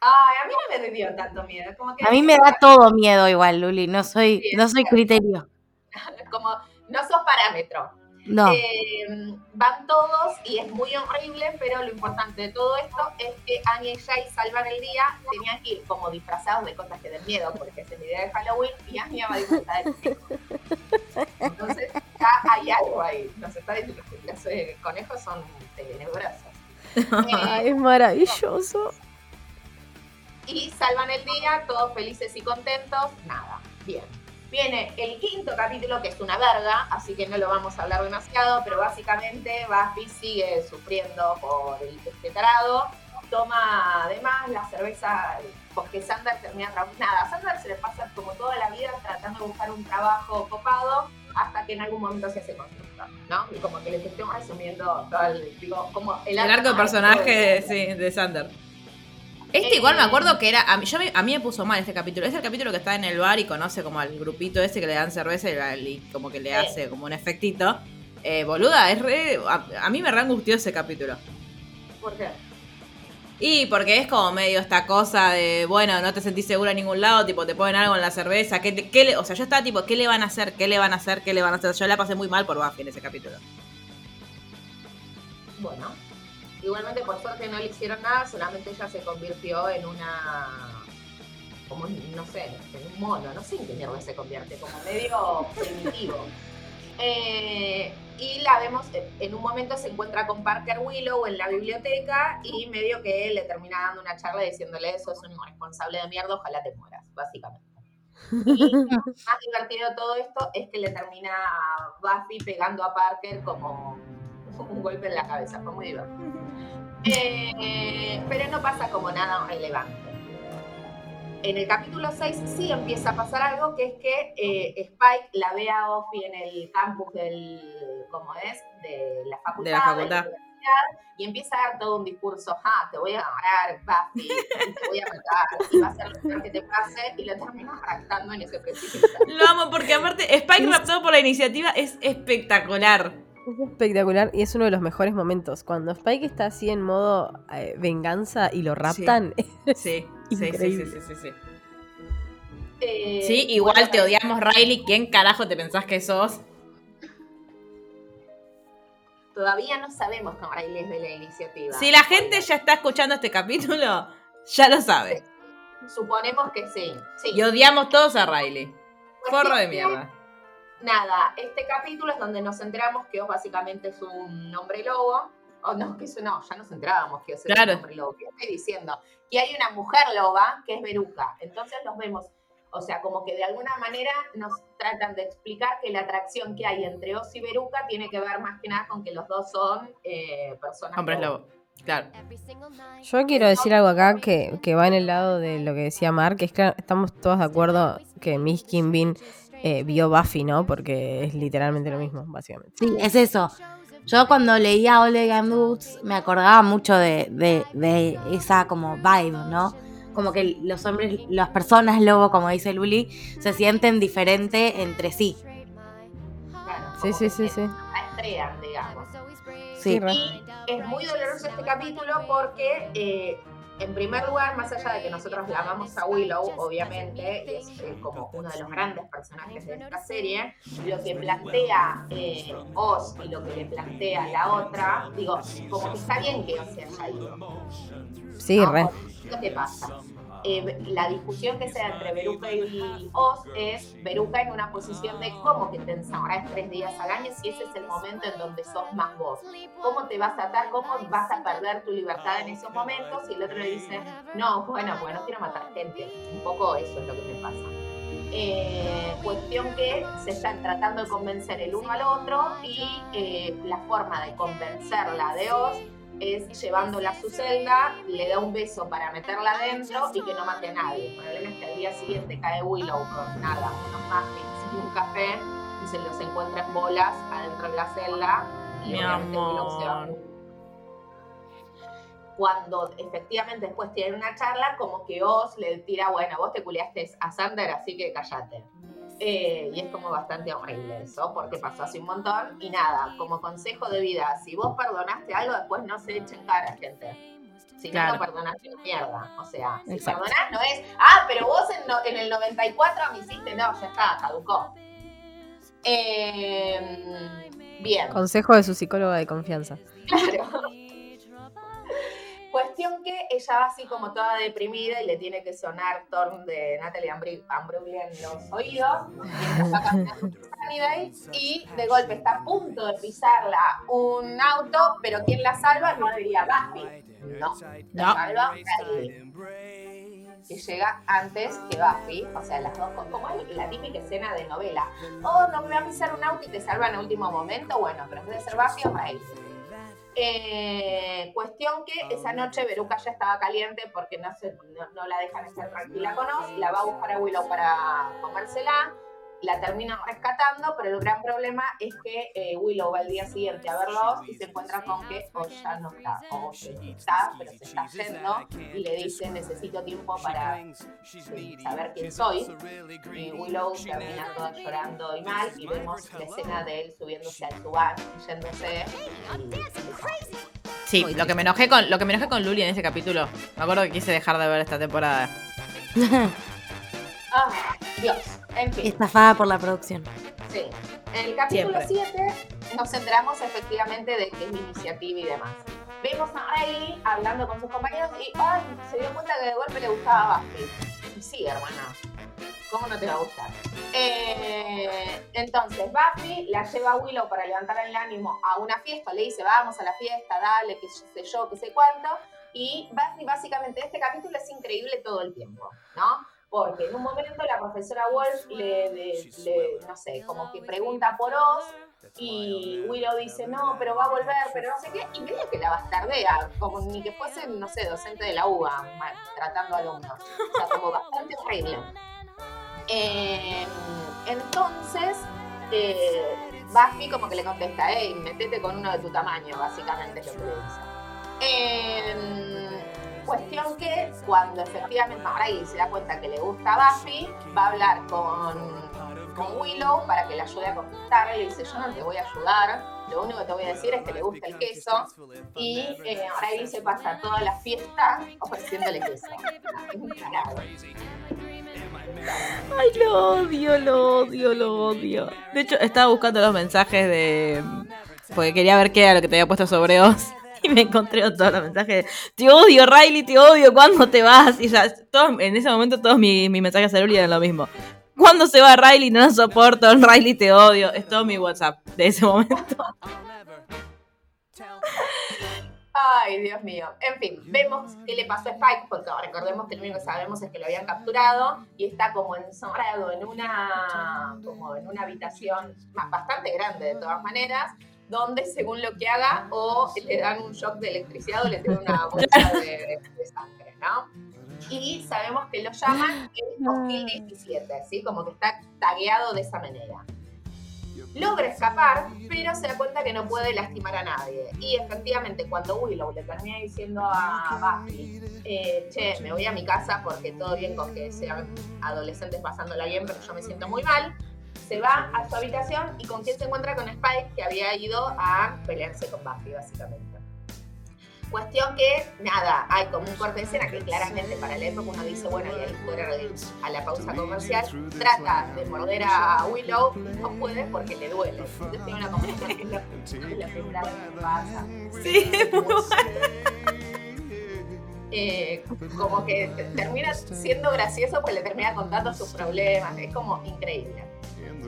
Ay, a mí no me dio tanto miedo. Como que A mí me da todo miedo igual, Luli. No soy, Sí, no soy criterio. *laughs* Como no sos parámetro. No. Eh, van todos y es muy horrible, pero lo importante de todo esto es que Anya y Jay salvan el día. Tenían que ir como disfrazados de cosas que den miedo, porque es el día de Halloween y Anya va disfrazada de conejo. Entonces ya hay algo ahí. Nos está diciendo que los eh, conejos son tenebrosos. *laughs* Eh, es maravilloso. y salvan el día, todos felices y contentos, nada, bien. Viene el quinto capítulo, que es una verga, así que no lo vamos a hablar demasiado, pero básicamente Buffy sigue sufriendo por el este tarado, toma además la cerveza, porque Sander termina nada, Sander se le pasa como toda la vida tratando de buscar un trabajo copado, hasta que en algún momento se hace constructor, ¿no? Y como que les estoy resumiendo todo el, digo, como el, El arco de personaje, sí, de Sander. Este Eh, igual me acuerdo que era. A mí, yo me- a mí me puso mal este capítulo. Es el capítulo que está en el bar y conoce como al grupito ese que le dan cerveza y, la- y como que le hace como un efectito. Eh, boluda, es re. A, a mí me re angustió ese capítulo. ¿Por qué? Y porque es como medio esta cosa de, bueno, no te sentís segura en ningún lado, tipo, te ponen algo en la cerveza, ¿qué, te- qué le, o sea, yo estaba tipo, ¿qué le van a hacer? ¿Qué le van a hacer? ¿Qué le van a hacer? Yo la pasé muy mal por Buffy en ese capítulo. Bueno, igualmente por suerte no le hicieron nada, solamente ella se convirtió en una, como no sé, en un mono, no sé en qué mierda se convierte, como medio primitivo. Eh, y la vemos, en un momento se encuentra con Parker Willow en la biblioteca y medio que le termina dando una charla diciéndole eso es un irresponsable de mierda, ojalá te mueras, básicamente. Y más divertido de todo esto es que le termina Buffy pegando a Parker como un golpe en la cabeza, fue muy divertido. Eh, pero no pasa como nada relevante. En el capítulo 6 sí empieza a pasar algo, que es que eh, Spike la ve a Buffy en el campus del, ¿cómo es? De la facultad. De la facultad. universidad, y empieza a dar todo un discurso, ah, te voy a agarrar, Buffy, te voy a matar, y va a ser lo peor que te pase, y lo termina raptando en ese instante. Lo amo porque aparte Spike raptado por la iniciativa es espectacular. Es espectacular y es uno de los mejores momentos. Cuando Spike está así en modo eh, venganza y lo raptan. *laughs* Sí, sí, sí, sí, Increíble. sí, sí, sí. Eh, Sí, igual bueno, te odiamos, Riley. ¿Quién carajo te pensás que sos? Todavía no sabemos cómo Riley es de la iniciativa. Si la gente ya está escuchando este capítulo, ya lo sabe. Suponemos que sí. sí. Y odiamos todos a Riley. Forro de mierda. Nada, este capítulo es donde nos enteramos que Oz básicamente es un hombre lobo. O no, que eso no, ya nos enterábamos que Oz es Claro. un hombre lobo. Que estoy diciendo que hay una mujer loba que es Beruca. Entonces nos vemos, o sea, como que de alguna manera nos tratan de explicar que la atracción que hay entre Oz y Beruca tiene que ver más que nada con que los dos son eh, personas Hombres lobo. lobo. Claro. Yo quiero decir algo acá que, que va en el lado de lo que decía Mark, que es que estamos todos de acuerdo que Miss Kim Bean eh, vio Buffy, ¿no? Porque es literalmente lo mismo, básicamente. Sí, es eso. Yo cuando leía All the Gun Boots me acordaba mucho de, de- de esa como vibe, ¿no? Como que los hombres, las personas lobo, como dice Luli, se sienten diferente entre sí. Claro, Sí, sí, sí, sí. Digamos. Sí. Y es muy doloroso este capítulo porque, eh, en primer lugar, más allá de que nosotros la amamos a Willow, obviamente, y es eh, como uno de los grandes personajes de esta serie, lo que plantea eh, Oz y lo que le plantea la otra, digo, como que está bien que Oz se haya ido. Sí, ¿no? re. ¿Qué pasa? Eh, la discusión que se da entre Beruca y Oz es Beruca en una posición de cómo que te ensamorás tres días al año si ese es el momento en donde sos más vos. ¿Cómo te vas a atar? ¿Cómo vas a perder tu libertad en esos momentos? Y el otro le dice, no, bueno, pues no quiero matar gente. Un poco eso es lo que me pasa. Eh, cuestión que se están tratando de convencer el uno al otro y eh, la forma de convencerla de Oz es llevándola a su celda, le da un beso para meterla adentro y que no mate a nadie. El problema es que al día siguiente cae Willow con nada, unos muffins y un café y se los encuentra en bolas adentro de la celda y Mi Willow se va. amor. Cuando efectivamente después tienen una charla, como que Oz le tira, bueno, vos te culiaste a Sander, así que callate. Eh, y es como bastante horrible eso, porque pasó hace un montón. Y nada, como consejo de vida, si vos perdonaste algo, después no se echen cara, gente. Si Claro. no, no perdonaste mierda. O sea, si Exacto. perdonás no es, ah, pero vos en, no- en el 94 me hiciste, no, ya está, caducó. Eh, bien. Consejo de su psicóloga de confianza. Claro. Cuestión que ella va así como toda deprimida y le tiene que sonar Torn de Natalie Imbruglia en los oídos *laughs* y de golpe está a punto de pisarla un auto, pero ¿quién la salva? No diría Buffy. No, la No. salva Riley, que llega antes que Buffy, o sea, las dos, como es la típica escena de novela. Oh, no me va a pisar un auto y te salva en el último momento, bueno, pero en vez de ser Buffy es Riley. Eh, cuestión que esa noche Veruca ya estaba caliente porque no, se, no, no la dejan estar tranquila con Oz, la va a buscar a Willow para comérsela, la terminan rescatando, pero el gran problema es que eh, Willow va al día siguiente a verlo a Oz y se encuentra con que Oz ya no está, o Oz está, pero se está yendo y le dice necesito tiempo para eh, saber quién soy. Y Willow termina toda llorando y mal y vemos la escena de él subiéndose al subar, yéndose Sí, lo que me enojé con, lo que me enojé con Luli en ese capítulo. Me acuerdo que quise dejar de ver esta temporada. *laughs* Ah, Dios. En fin, Estafada por la producción. sí. En el capítulo Siempre. 7 nos enteramos efectivamente de que es iniciativa y demás. Vemos a Riley hablando con sus compañeros y ay, se dio cuenta que de golpe le gustaba Buffy. Y sí, hermana. ¿Cómo no te va a gustar? Eh, entonces, Buffy la lleva a Willow para levantar el ánimo a una fiesta. Le dice, vamos a la fiesta, dale, que sé yo, que sé cuánto. Y Buffy, básicamente, este capítulo es increíble todo el tiempo, ¿no? Porque en un momento la profesora Wolf le, le- le- no sé, como que pregunta por Oz y Willow dice, no, pero va a volver, pero no sé qué, y medio que la bastardea, como ni que fuese, no sé, docente de la UBA, ma- tratando alumnos. O sea, como bastante horrible. Eh, entonces, eh, Buffy como que le contesta, hey, metete con uno de tu tamaño, básicamente es lo que le dice. Eh, cuestión que cuando efectivamente Riley se da cuenta que le gusta a Buffy, va a hablar con, Willow para que le ayude a conquistarle. Le dice, yo no te voy a ayudar, lo único que te voy a decir es que le gusta el queso. Y eh, se pasa toda la fiesta ofreciéndole queso. Ay, lo odio, lo odio, lo odio. De hecho, estaba buscando los mensajes de. Porque quería ver qué era lo que te había puesto sobre Oz. *laughs* Y me encontré todos los mensajes de, te odio, Riley, te odio, ¿cuándo te vas? Y en ese momento todos mis, mis mensajes Luli eran lo mismo. ¿Cuándo se va Riley? No soporto, *laughs* Riley, te odio. Es todo mi WhatsApp de ese momento. Ay, Dios mío. En fin, vemos qué le pasó a Spike, porque recordemos que lo único que sabemos es que lo habían capturado y está como ensombrado en una, como en una habitación ba- bastante grande de todas maneras, donde según lo que haga, o le dan un shock de electricidad o le tiran una *laughs* bolsa de, de sangre, ¿no? Y sabemos que lo llaman el *laughs* Hostil 17, ¿sí? Como que está tagueado de esa manera logra escapar, pero se da cuenta que no puede lastimar a nadie. Y efectivamente, cuando Willow le termina diciendo a Buffy, eh, che, me voy a mi casa porque todo bien con que sean adolescentes pasándola bien, pero yo me siento muy mal, se va a su habitación y con quién se encuentra con Spike, que había ido a pelearse con Buffy, básicamente. Cuestión que, nada, hay como un corte de escena que claramente para la época uno dice, bueno, y ahí fuera a la pausa comercial, trata de morder a Willow, no puede porque le duele. Entonces tiene una conversación que es la, primera vez que pasa. Sí, es muy bueno. Eh, como que termina siendo gracioso porque le termina contando sus problemas, es como increíble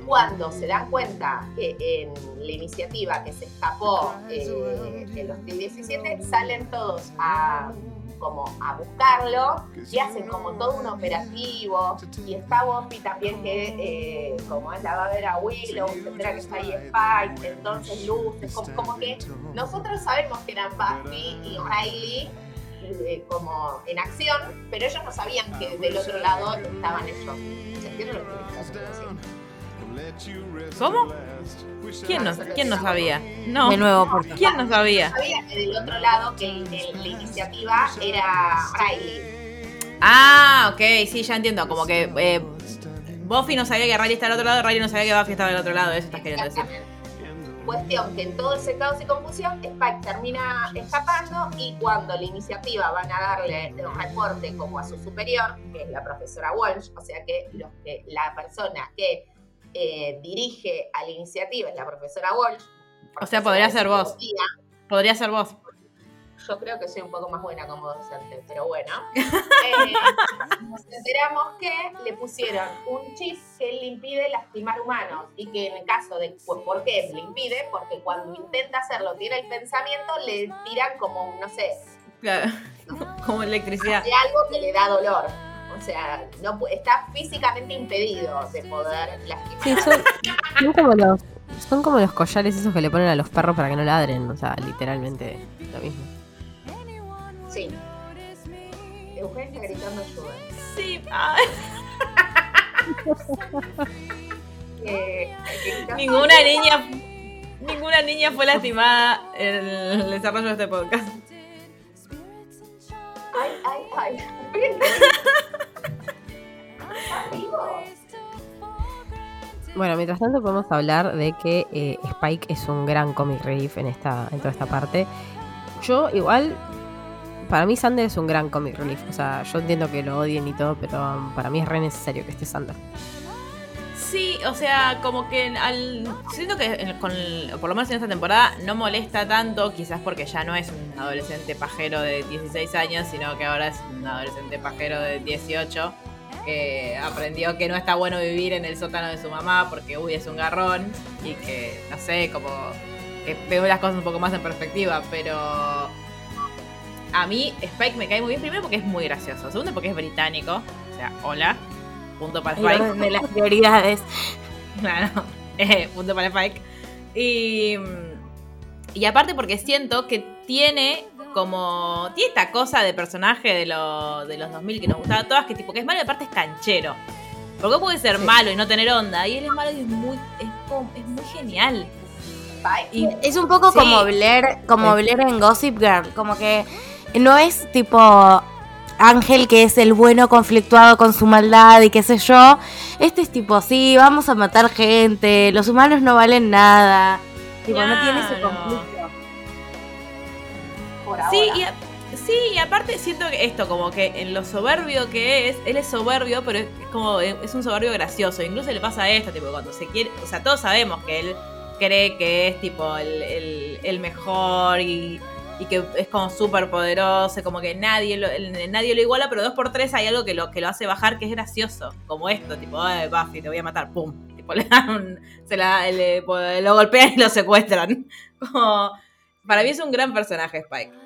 cuando se dan cuenta que en la iniciativa que se escapó eh, en los 2017 salen todos a como a buscarlo y hacen como todo un operativo. Y está Buffy también que eh, como es la va a ver a Willow tendrá que está ahí Spike entonces luces como, como, que nosotros sabemos que eran Buffy y Riley eh, como en acción pero ellos no sabían que del otro lado estaban ellos. ¿se entiende lo que ¿Cómo? ¿Quién no, ¿Quién no sabía? No. De nuevo, por *laughs* ¿Quién no sabía? Sabía que del otro lado que la iniciativa era Riley. Ah, ok, sí, ya entiendo. Como que eh, Buffy no sabía que Riley estaba al otro lado, Riley no sabía que Buffy estaba al otro lado. Eso estás queriendo decir. Cuestión que en todo ese caos y confusión, Spike termina escapando y cuando la iniciativa van a darle un reporte como a su superior, que es la profesora Walsh, o sea que, los que la persona que eh, dirige a la iniciativa es la profesora Walsh. O sea, podría ser vos. Podría ser vos. Yo creo que soy un poco más buena como docente, pero bueno. *laughs* Eh, nos enteramos que le pusieron un chip que le impide lastimar humanos y que en el caso de, pues, ¿por qué le impide? Porque cuando intenta hacerlo, tiene el pensamiento, le tiran como, no sé. Claro, *laughs* como electricidad. De algo que le da dolor. O sea, no, está físicamente impedido de poder lastimar. Sí, son, como los, son como los collares esos que le ponen a los perros para que no ladren. O sea, literalmente lo mismo. Sí. Eugenia está gritando ayuda. Sí. *laughs* eh, ninguna niña ninguna niña fue lastimada en el desarrollo de este podcast. Ay, ay, ay. *laughs* Bueno, mientras tanto podemos hablar de que eh, Spike es un gran comic relief en esta, en toda esta parte. Yo igual, para mí Sander es un gran comic relief. O sea, yo entiendo que lo odien y todo, pero um, para mí es re necesario que esté Sander. Sí, o sea, como que al. Siento que con, por lo menos en esta temporada no molesta tanto, quizás porque ya no es un adolescente pajero de 16 años, sino que ahora es un adolescente pajero de 18 que aprendió que no está bueno vivir en el sótano de su mamá porque uy es un garrón y que no sé, como que veo las cosas un poco más en perspectiva, pero a mí Spike me cae muy bien primero porque es muy gracioso, segundo porque es británico, o sea, hola, punto para Spike. De las prioridades. *laughs* Claro, eh, punto para Spike. Y, y aparte porque siento que tiene como. Tiene esta cosa de personaje de, de los 2000 que nos gustaba todas, que tipo que es malo y aparte es canchero. Porque puede ser malo y no tener onda. Y él es malo y es muy, es, muy genial. Y, es un poco como Blair, como Blair en Gossip Girl. Como que no es tipo Ángel que es el bueno conflictuado con su maldad y qué sé yo. Este es tipo, sí, vamos a matar gente, los humanos no valen nada. Tipo, no tiene ese conflicto. Sí y, sí, y aparte siento que esto, como que en lo soberbio que es, él es soberbio, pero es como es un soberbio gracioso. Incluso le pasa a esto, tipo, cuando se quiere, o sea, todos sabemos que él cree que es tipo el, mejor y, que es como súper poderoso, como que nadie lo, nadie lo iguala, pero dos por tres hay algo que lo, que lo hace bajar que es gracioso, como esto, tipo, Ay, Buffy, te voy a matar, pum, tipo, *laughs* le dan se la, lo golpean y lo secuestran. *laughs* Como, para mí es un gran personaje Spike.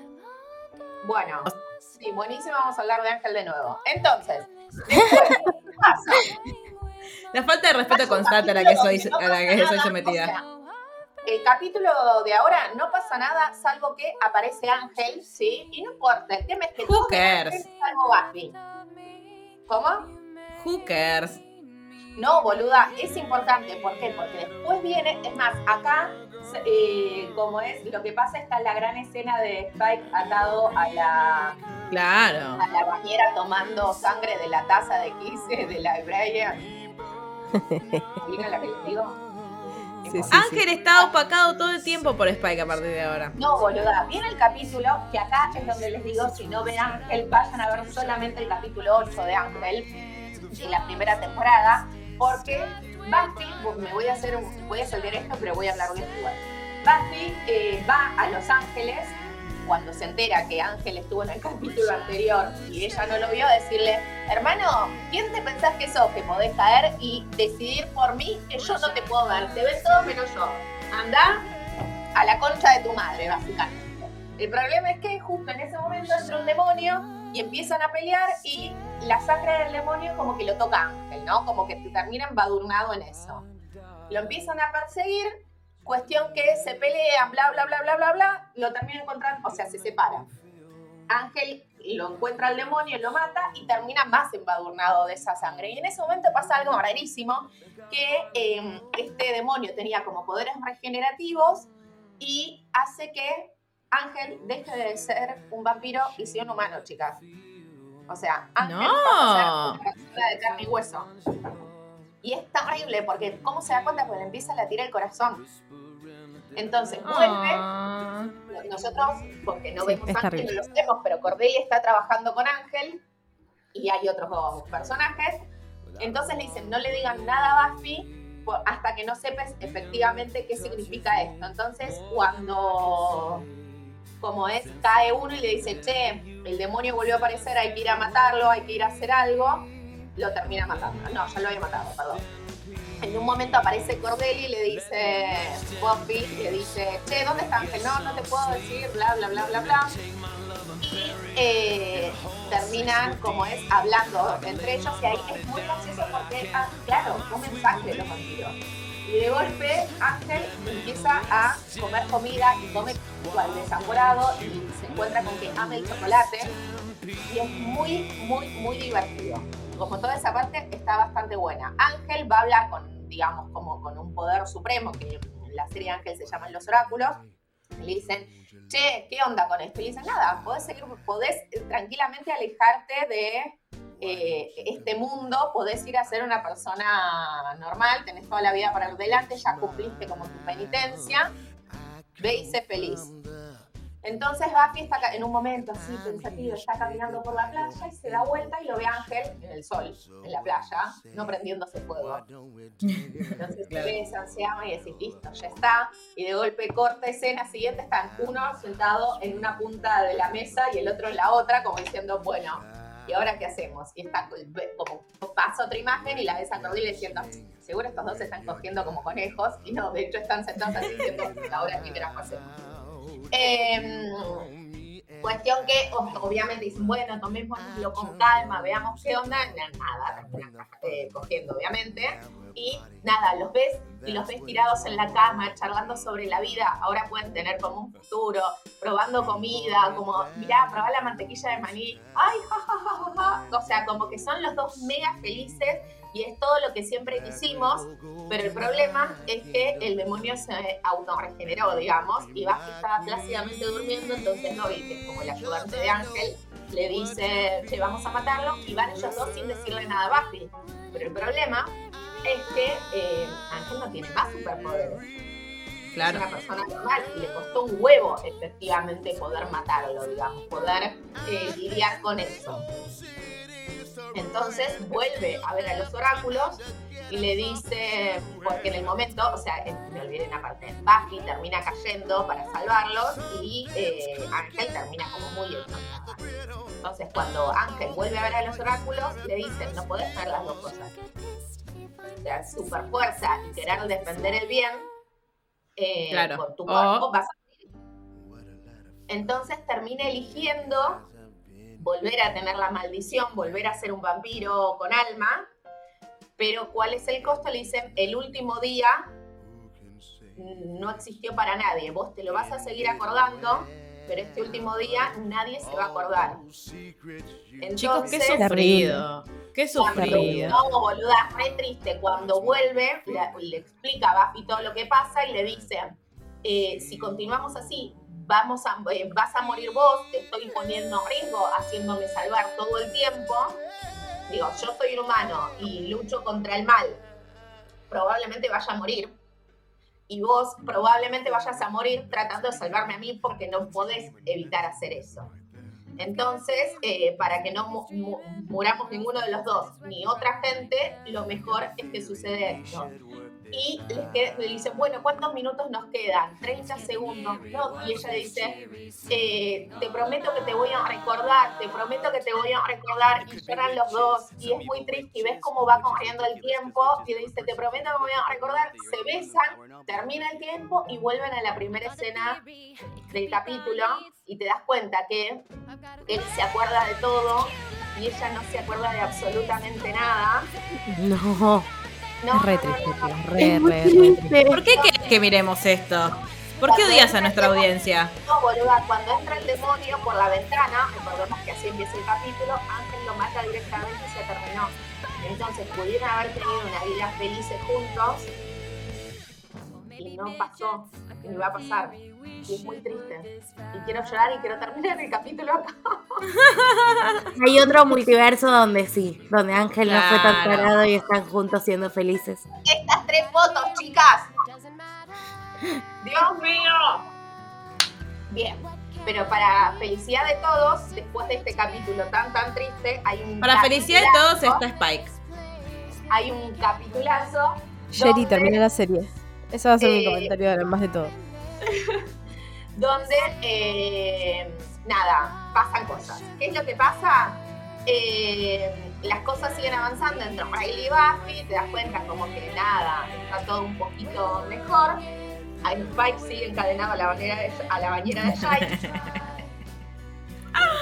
Bueno, sí, buenísimo, vamos a hablar de Ángel de nuevo. Entonces, después, ¿qué pasa? La falta de respeto constante a la que soy, a la que soy sometida. el capítulo de ahora no pasa nada, salvo que aparece Ángel, ¿sí? Y no importa, el tema es que Who cares? salvo Buffy. ¿Cómo? Who cares? No, boluda, es importante. ¿Por qué? Porque después viene, es más, acá, eh, como es, lo que pasa está la gran escena de Spike atado a la. Claro. A la bañera tomando sangre de la taza de Kiss de la Brian. *laughs* ¿Miren la que les digo? Sí, sí, Ángel está opacado todo el tiempo por Spike a partir de ahora. No, boluda. Viene el capítulo, que acá es donde les digo, si no ven Ángel, vayan a ver solamente el capítulo 8 de Ángel, de la primera temporada, porque Buffy, me voy a hacer voy a saltar esto, pero voy a hablar de igual. Buffy eh, va a Los Ángeles cuando se entera que Ángel estuvo en el capítulo anterior y ella no lo vio, decirle, hermano, ¿quién te pensás que sos? Que podés caer y decidir por mí que yo no te puedo ver. Te ves todo menos yo. Anda a la concha de tu madre, básicamente. El problema es que justo en ese momento entra un demonio y empiezan a pelear y la sangre del demonio como que lo toca Ángel, ¿no? Como que termina embadurnado en eso. Lo empiezan a perseguir Cuestión que se pelean, bla, bla, bla, bla, bla, bla, lo terminan encontrando, o sea, se separan. Ángel lo encuentra al demonio, lo mata y termina más embadurnado de esa sangre. Y en ese momento pasa algo rarísimo, que eh, este demonio tenía como poderes regenerativos y hace que Ángel deje de ser un vampiro y sea un humano, chicas. O sea, Ángel No. pasa a ser una persona de carne y hueso. Y es terrible porque, ¿cómo se da cuenta? Pues le empieza a latir el corazón. Entonces vuelve, Ah. nosotros, porque no Sí, vemos Ángel, no lo sabemos, pero Cordelia está trabajando con Ángel y hay otros dos personajes. Entonces le dicen, no le digan nada a Buffy hasta que no sepas efectivamente qué significa esto. Entonces, cuando, como es, cae uno y le dice, che, el demonio volvió a aparecer, hay que ir a matarlo, hay que ir a hacer algo, lo termina matando. No, ya lo había matado, perdón. En un momento aparece Cordelia y le dice, Buffy, le dice, che, ¿dónde está Ángel? No, no te puedo decir, bla, bla, bla, bla, bla. Y eh, terminan, como es, hablando entre ellos y ahí es muy gracioso porque, ah, claro, comen sangre los vampiros. Y de golpe Ángel empieza a comer comida y come igual desamorado y se encuentra con que ama el chocolate y es muy, muy, muy divertido. Como toda esa parte está bastante buena. Ángel va a hablar con, digamos, como con un poder supremo, que en la serie Ángel se llaman los oráculos. Le dicen, che, ¿qué onda con esto? Y le dicen, nada, podés, seguir, podés tranquilamente alejarte de eh, este mundo, podés ir a ser una persona normal, tenés toda la vida para delante, ya cumpliste como tu penitencia, ve y sé feliz. Entonces Buffy está en un momento así pensativo, está caminando por la playa y se da vuelta y lo ve a Ángel en el sol, en la playa, no prendiéndose fuego. Entonces se besan, se aman y decís, listo, ya está. Y de golpe corta escena siguiente, están uno sentado en una punta de la mesa y el otro en la otra, como diciendo, bueno, ¿y ahora qué hacemos? Y está como pasa otra imagen y la ves a Cordelia diciendo, seguro estos dos se están cogiendo como conejos. Y no, de hecho están sentados así diciendo, ahora qué carajo hacemos. Em, cuestión que ob- obviamente dicen, bueno, tomémoslo con calma, veamos qué onda, Na- nada, terminan eh, cogiendo obviamente, y nada, los ves y los ves tirados en la cama, charlando sobre la vida, ahora pueden tener como un futuro, probando comida, como, mirá, probá la mantequilla de maní, ay, ja, ja, ja, ja, ja. o sea, como que son los dos mega felices y es todo lo que siempre quisimos, pero el problema es que el demonio se autorregeneró, digamos, y Buffy estaba plácidamente durmiendo, entonces Dobby, que es como el ayudante de Ángel, le dice, che, vamos a matarlo, y van ellos dos sin decirle nada a Buffy. Pero el problema es que eh, Ángel no tiene más superpoderes. Claro. Es una persona normal y le costó un huevo efectivamente poder matarlo, digamos, poder eh, lidiar con eso. Entonces vuelve a ver a los oráculos y le dice, porque en el momento, o sea, me olvidé una parte, Buffy termina cayendo para salvarlos y eh, Ángel termina como muy hecho. Entonces cuando Ángel vuelve a ver a los oráculos, le dicen, no podés hacer las dos cosas. O sea, super fuerza y querer defender el bien eh, Claro. con tu cuerpo vas a entonces termina eligiendo volver a tener la maldición, volver a ser un vampiro con alma. Pero ¿cuál es el costo? Le dicen, el último día no existió para nadie. Vos te lo vas a seguir acordando, pero este último día nadie se va a acordar. Entonces, Chicos, qué sufrido. Qué sufrido. no, boluda, re triste. Cuando vuelve, le, le explica a Buffy todo lo que pasa y le dice, eh, si continuamos así, vamos a, eh, vas a morir vos, te estoy poniendo en riesgo, haciéndome salvar todo el tiempo. Digo, yo soy un humano y lucho contra el mal, probablemente vaya a morir. Y vos probablemente vayas a morir tratando de salvarme a mí porque no podés evitar hacer eso. Entonces, eh, para que no muramos ninguno de los dos ni otra gente, lo mejor es que sucede esto y les le dicen, bueno, ¿cuántos minutos nos quedan? 30 segundos. No, y ella dice, eh, te prometo que te voy a recordar, te prometo que te voy a recordar. Y lloran los dos y es muy triste y ves cómo va corriendo el tiempo y le dice, te prometo que me voy a recordar. Se besan, termina el tiempo y vuelven a la primera escena del capítulo y te das cuenta que él se acuerda de todo y ella no se acuerda de absolutamente nada. No. No, es re triste, Re, re, triste. ¿Por qué quieres que miremos esto? ¿Por qué odias a nuestra audiencia? No, boluda, cuando entra el demonio por la ventana, recordemos que así empieza el capítulo, Ángel lo mata directamente y se terminó. Entonces pudieron haber tenido una vida felices juntos y no pasó, y va a pasar. Y es muy triste. Y quiero llorar y quiero terminar el capítulo acá. *laughs* Hay otro multiverso donde sí, donde Ángel no fue tan tarado y están juntos siendo felices. Estas tres fotos, chicas. Dios mío. Bien. Pero para felicidad de todos, después de este capítulo tan tan triste, hay un. Para felicidad de todos está Spike. Hay un capitulazo. Sherry, termina la serie. Eso va a ser mi eh, comentario además de todo. *laughs* donde, eh, nada, pasan cosas. ¿Qué es lo que pasa? Eh, las cosas siguen avanzando entre Riley y Buffy, te das cuenta como que nada, está todo un poquito mejor. Spike sigue encadenado a la bañera de, a la bañera de *laughs*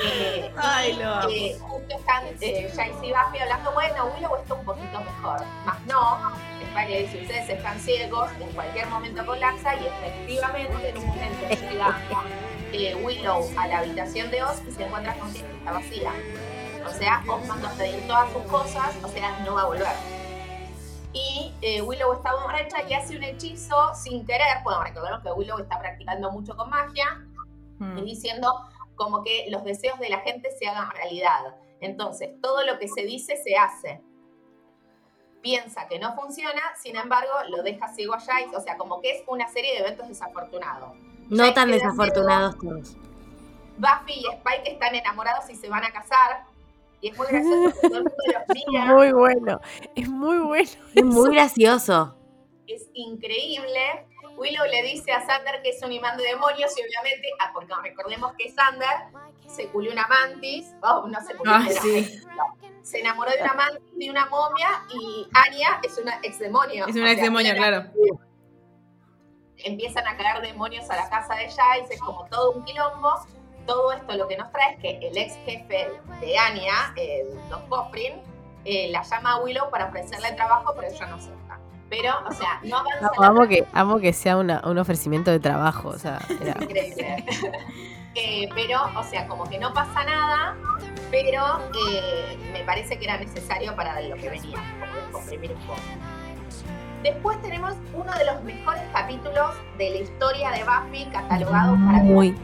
Eh, Ay, lo eh, justo están eh, y Buffy hablando, bueno, Willow está un poquito mejor. Más no, Spike dice, ustedes están ciegos, en cualquier momento colapsa y efectivamente en un momento llega eh, Willow a la habitación de Oz y se encuentra con que está vacía. O sea, Oz mandó a pedir todas sus cosas, o sea, no va a volver. Y eh, Willow está borracha y hace un hechizo sin querer. Bueno, recordemos que Willow está practicando mucho con magia. Hmm. Y diciendo, como que los deseos de la gente se hagan realidad. Entonces, todo lo que se dice se hace. Piensa que no funciona, sin embargo, lo deja ciego a Jace, o sea, como que es una serie de eventos desafortunados. No tan desafortunados todos. Buffy y Spike están enamorados y se van a casar. Y es muy gracioso porque todo el mundo los *laughs* mira. Muy bueno, es muy bueno. Es muy gracioso. Es increíble. Willow le dice a Sander que es un imán de demonios y obviamente, ah, porque recordemos que Sander se culió una mantis, oh, no se culió, ah, sí. *laughs* se enamoró de una mantis, de una momia y Anya es una ex demonio. Es una ex demonio, claro. Empiezan a caer demonios a la casa de Jace, es como todo un quilombo. Todo esto lo que nos trae es que el ex jefe de Anya, el Don Cofrin, eh, la llama a Willow para ofrecerle trabajo, pero ella no acepta. Pero, o sea, no avanza. amo, que, amo que sea una, un ofrecimiento de trabajo, o sea, *laughs* era... *laughs* eh, pero, o sea, como que no pasa nada, pero eh, me parece que era necesario para lo que venía, como comprimir un poco. Después tenemos uno de los mejores capítulos de la historia de Buffy catalogado para muy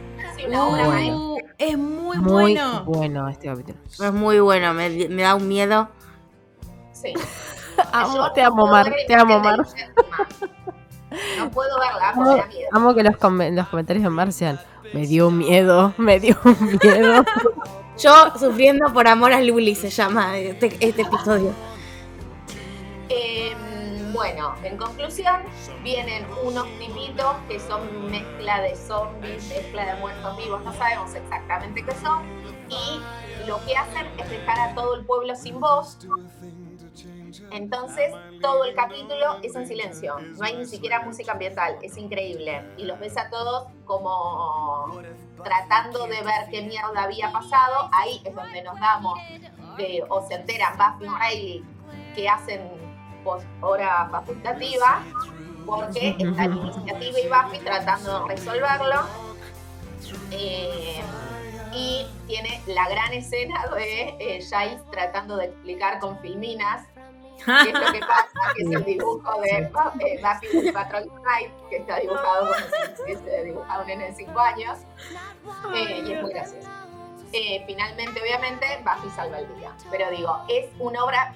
una obra bueno. Es muy, muy bueno. bueno este capítulo. Es muy bueno, me, me da un miedo. Sí. *laughs* amo, te amo, Mar. Te amo, Mar. No puedo verla, amo, miedo. amo que los, los comentarios de Mar sean. Me dio miedo, *laughs* me dio miedo. Yo sufriendo por amor a Luli se llama este, este episodio. Em, bueno, en conclusión, vienen unos tipitos que son mezcla de zombies, mezcla de muertos vivos, no sabemos exactamente qué son, y lo que hacen es dejar a todo el pueblo sin voz, entonces, todo el capítulo es en silencio, no hay ni siquiera música ambiental, es increíble. Y los ves a todos como tratando de ver qué mierda había pasado. Ahí es donde nos damos, o se enteran Buffy y Riley que hacen hora facultativa, porque está iniciativa y Buffy tratando de resolverlo. Eh, y tiene la gran escena de eh, tratando de explicar con filminas ¿Qué es lo que pasa? Que es el dibujo de eh, Buffy Patrol Night, que está dibujado hubiese dibujado un nene de 5 años. Eh, y es muy gracioso. Eh, finalmente, obviamente, Buffy salva el día. Pero digo, es una obra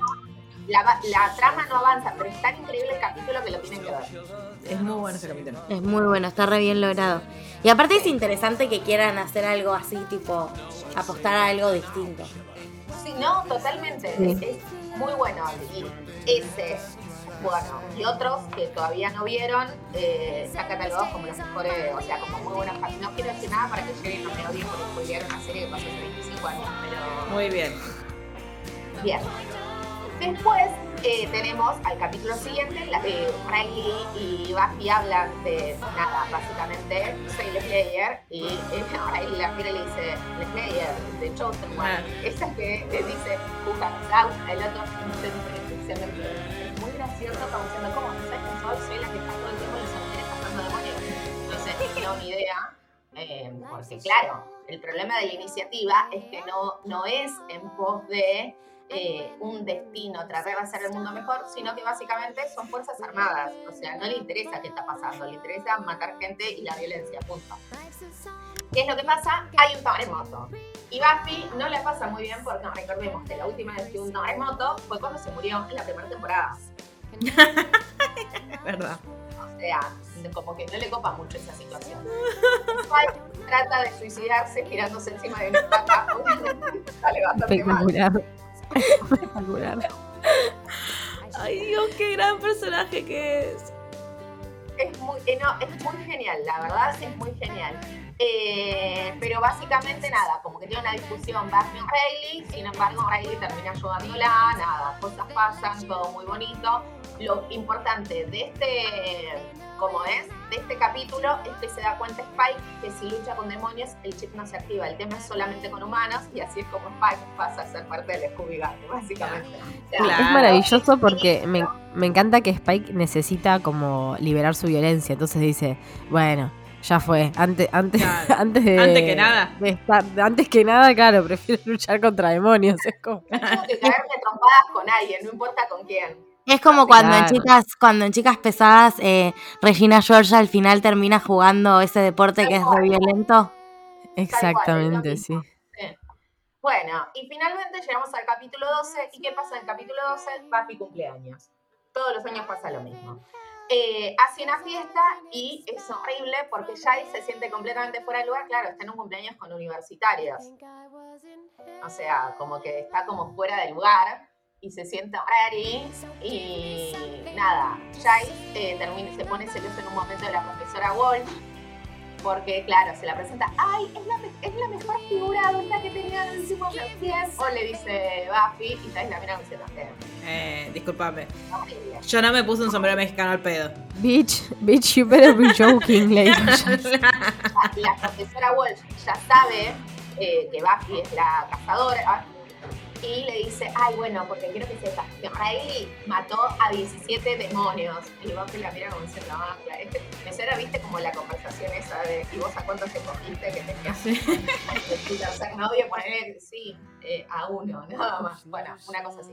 la, la trama no avanza, pero es tan increíble el capítulo que lo tienen que ver. Es muy bueno ese capítulo. Es muy bueno, está re bien logrado. Y aparte es interesante que quieran hacer algo así, tipo, apostar a algo distinto. Sí, no, totalmente. Sí. Es muy bueno. Y ese, bueno, y otros que todavía no vieron, eh, están catalogados como los mejores, o sea, como muy buenos. No quiero decir nada para que lleguen no me odien porque spoilearon una serie que pasó hace 25 años, pero Muy bien. bien. Después eh, tenemos al capítulo siguiente, la, eh, Riley y Buffy hablan de nada, básicamente, soy el Slayer, y eh, *laughs* Riley la mira y le dice, el Slayer, de Chosen One, Ah. esa que le dice, who comes out, el otro, incendiamente. Es muy gracioso como diciendo, ¿cómo no sabes quién soy? Soy la que está todo el tiempo en los cementerios cazando demonios. Entonces, no, ni idea. Eh, porque claro, el problema de la iniciativa es que no, no es en pos de eh, un destino, tratar de hacer el mundo mejor, sino que básicamente son fuerzas armadas. O sea, no le interesa qué está pasando, le interesa matar gente y la violencia, punto. ¿Qué es lo que pasa? Hay un terremoto. Y Buffy no la pasa muy bien porque recordemos que la última vez que un terremoto fue cuando se murió en la primera temporada. *laughs* Verdad. O sea, como que no le copa mucho esa situación. Trata de suicidarse tirándose encima de una estaca. Sale bastante mal. Espectacular. Ay, Dios, qué gran personaje que es. Es muy, eh, no, es muy genial, la verdad es muy genial. Eh, pero básicamente nada, como que tiene una discusión con Riley, sin embargo Riley termina ayudándola, nada, cosas pasan, todo muy bonito. Lo importante de este, como es, de este capítulo es que se da cuenta Spike que si lucha con demonios el chip no se activa, el tema es solamente con humanos y así es como Spike pasa a ser parte del Scooby Gang, básicamente. O sea, Claro. Es maravilloso porque me, me encanta que Spike necesita como liberar su violencia. Entonces dice, bueno, ya fue. Antes, antes, Claro. *laughs* antes de. Antes que nada. de estar- antes que nada, claro, prefiero *laughs* luchar contra demonios. Es como. Tengo que caerme trompadas con alguien, no importa con quién. Es como cuando en chicas, cuando en chicas pesadas, eh, Regina George al final termina jugando ese deporte que es re violento. Exactamente, sí. Bueno, y finalmente llegamos al capítulo 12. ¿Y qué pasa en el capítulo 12? Buffy cumpleaños. Todos los años pasa lo mismo. Eh, hace una fiesta y es horrible porque Jai se siente completamente fuera de lugar. Claro, está en un cumpleaños con universitarios. O sea, como que está como fuera de lugar y se siente ready. Y nada, Jai eh, termina- se pone celoso en un momento de la profesora Walsh porque, claro, se la presenta, ¡ay, es la, es la mejor figura adulta que tenido en el último tiempo! O le dice Buffy, y Thais la mira diciendo, "Eh, Eh, discúlpame. horrible". Yo no me puse un sombrero mexicano al pedo. Bitch, bitch, you better be joking, *laughs* le digo la profesora Walsh ya sabe eh, que Buffy es la cazadora y le dice, ay, bueno, porque quiero que sepas que Riley mató a 17 demonios. Y Buffy la mira como diciendo, ah, ya, este, eso era, viste, como la conversación esa de, ¿y vos a cuántos te cogiste que tenías? tu *laughs* tercer novio, ponerle, sí, eh, a uno, *laughs* nada más. Bueno, una cosa así.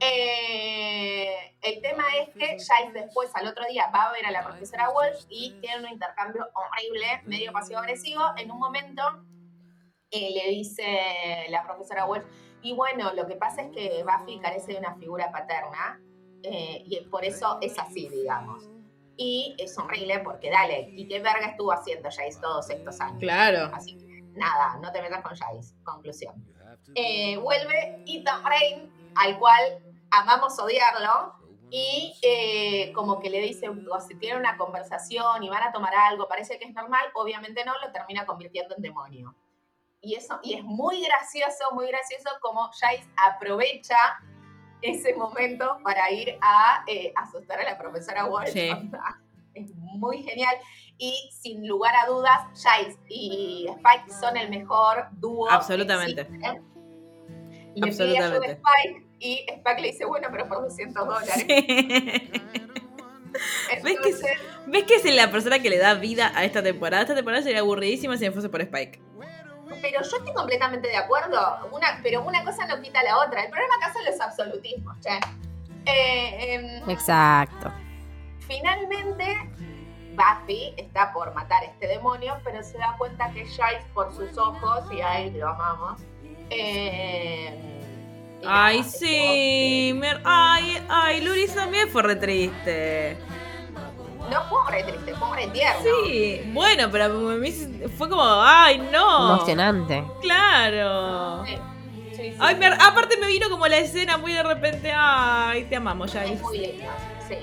Eh, el tema es que Giles después, al otro día, va a ver a la profesora Walsh y tiene un intercambio horrible, medio pasivo-agresivo. En un momento eh, le dice la profesora Walsh, y bueno, lo que pasa es que Buffy carece de una figura paterna eh, y por eso es así, digamos. Y es horrible porque, dale, ¿y qué verga estuvo haciendo Giles todos estos años? Claro. Así que nada, no te metas con Giles. Conclusión. Eh, vuelve Ethan Rain, al cual amamos odiarlo. Y eh, como que le dice, o si tienen una conversación y van a tomar algo, parece que es normal, obviamente no, lo termina convirtiendo en demonio. Y eso, y es muy gracioso, muy gracioso como Giles aprovecha ese momento para ir a eh, asustar a la profesora Walsh. Sí. Es muy genial. Y sin lugar a dudas, Giles y Spike son el mejor dúo. Absolutamente. existe. Le pide ayuda a Absolutamente. Spike y Spike le dice, bueno, pero por 200 dólares. *laughs* ¿Ves que, Entonces, ¿Ves que es la persona que le da vida a esta temporada? Esta temporada sería aburridísima si no fuese por Spike. Pero yo estoy completamente de acuerdo, una, pero una cosa no quita la otra. El problema acá son los absolutismos, che. Eh, em, Exacto. Finalmente, Buffy está por matar a este demonio, pero se da cuenta que Giles, por sus ojos, y a él lo amamos, eh, Ay, sí. Mer- Ay, ay, Luris también fue re triste. No fue re triste, fue re tierno. Sí, bueno, pero a mí fue como, ay, no. Emocionante. Claro. Sí, sí, sí. Ay, me- aparte me vino como la escena muy de repente, ay, te amamos, ya. Es muy lindo, sí.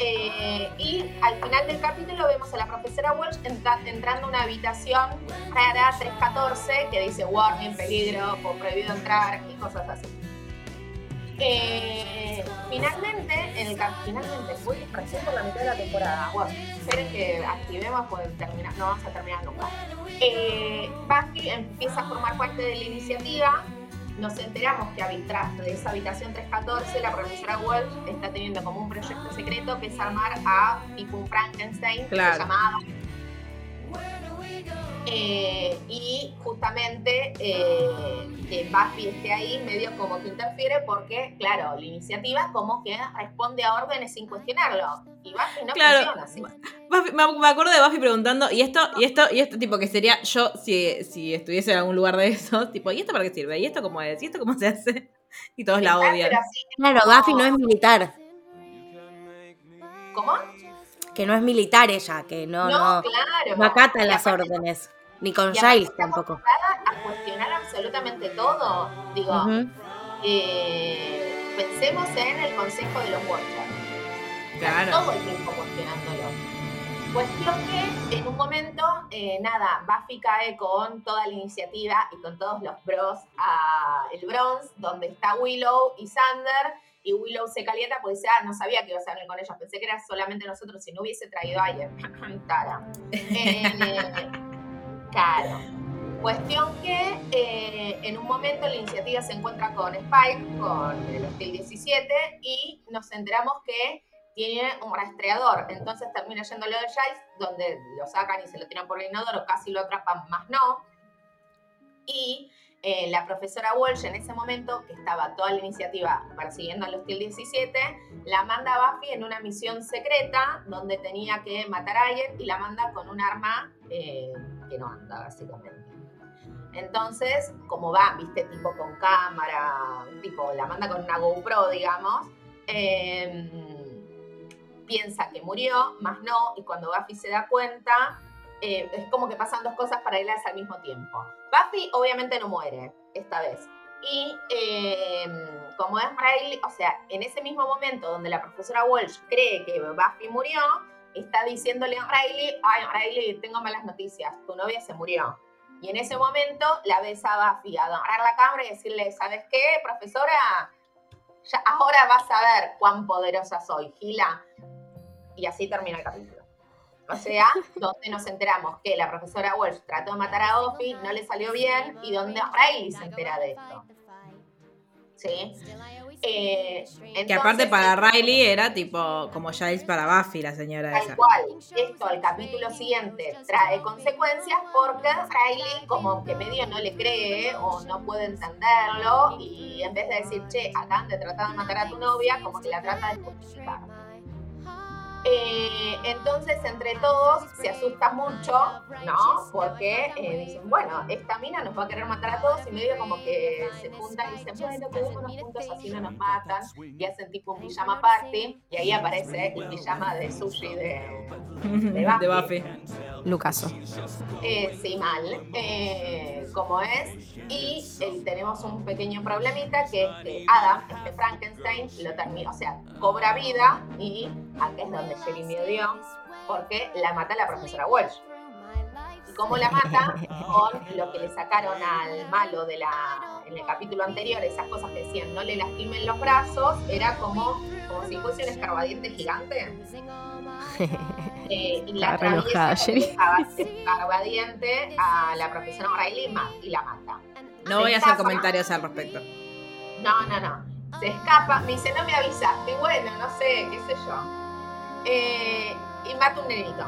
Eh, y al final del capítulo vemos a la profesora Walsh entra- entrando a una habitación rara 314 que dice warning, peligro, o prohibido entrar y cosas así. Eh, finalmente, en el finalmente, voy recién por la mitad de la temporada. Bueno, esperen que activemos, pues termina- no vamos a terminar nunca. Eh, Buffy empieza a formar parte de la iniciativa. Nos enteramos que habitra- de esa habitación 314 la profesora Welch está teniendo como un proyecto secreto que es armar a tipo un Frankenstein Claro. se llamaba eh, y justamente eh, que Buffy esté ahí medio como que interfiere porque, claro, la iniciativa como que responde a órdenes sin cuestionarlo. Y Buffy no Claro. funciona así. Buffy- me, acuerdo de Buffy preguntando, y esto, y esto, y esto, tipo, que sería yo si, si estuviese en algún lugar de eso, tipo, ¿y esto para qué sirve? ¿Y esto cómo es? ¿Y esto cómo se hace? Y todos la odian. así, Claro, Buffy no es militar. ¿Cómo? Que no es militar ella, que no, no, claro. no acata Y las aparte- órdenes. Ni con Giles tampoco. a cuestionar absolutamente todo. Digo, eh, pensemos en el consejo de los Watchers. Claro. todo el tiempo cuestionándolo. Cuestión que en un momento, eh, nada, Buffy cae con toda la iniciativa y con todos los bros a el Bronze, donde está Willow y Sander, y Willow se calienta porque dice, ah, no sabía que iba a salir con ellos, pensé que era solamente nosotros, si no hubiese traído a alguien. *laughs* Tara. Eh, claro. Cuestión que eh, en un momento la iniciativa se encuentra con Spike, con el Hostil 17, y nos enteramos que tiene un rastreador. Entonces termina yendo lo de Giles, donde lo sacan y se lo tiran por el inodoro, casi lo atrapan, más no. Y eh, la profesora Walsh en ese momento, que estaba toda la iniciativa persiguiendo al Hostil 17, la manda a Buffy en una misión secreta donde tenía que matar a alguien y la manda con un arma eh, que no anda, básicamente. Entonces, como va, viste, tipo con cámara, tipo, la manda con una GoPro, digamos, eh, piensa que murió, más no, y cuando Buffy se da cuenta, eh, es como que pasan dos cosas paralelas al mismo tiempo. Buffy obviamente no muere esta vez. Y eh, como es Riley, o sea, en ese mismo momento donde la profesora Walsh cree que Buffy murió, está diciéndole a Riley, ay Riley, tengo malas noticias, tu novia se murió. Y en ese momento la ves a Buffy a agarrar la cámara y decirle, ¿sabes qué, profesora? Ya, ahora vas a ver cuán poderosa soy, Gila. Y así termina el capítulo. O sea, donde nos enteramos que la profesora Walsh trató de matar a Buffy, no le salió bien, y donde Riley se entera de esto. ¿Sí? Eh, Que aparte para Riley era tipo como Giles para Buffy, la señora Tal esa. cual, esto al capítulo siguiente trae consecuencias porque Riley como que medio no le cree o no puede entenderlo y en vez de decir, che, acaban de tratar de matar a tu novia, como que la trata de justificar. Eh, entonces, entre todos, se asusta mucho, ¿no? Porque eh, dicen, bueno, esta mina nos va a querer matar a todos y medio como que se juntan y dicen, bueno, quedémonos juntos así no nos matan. Y hacen tipo un pijama party y ahí aparece el pijama de sushi de, de de Buffy. Buffy. Lucaso. eh, sí, mal, eh, como es. Y tenemos un pequeño problemita que es que Adam, este Frankenstein, lo termina, o sea, cobra vida y acá es donde Jeremy odió, porque la mata la profesora Welsh. ¿Y cómo la mata? *laughs* Con lo que le sacaron al malo de la, en el capítulo anterior, esas cosas que decían no le lastimen los brazos, era como, como si fuese un escarbadiente gigante. Eh, y la atraviesa *laughs* escarbadiente a la profesora Riley y ma- y la mata. No voy a hacer comentarios al respecto. No, no, no. Se escapa, me dice, no me avisaste. Y bueno, no sé, qué sé yo. Eh, y mata un nenito.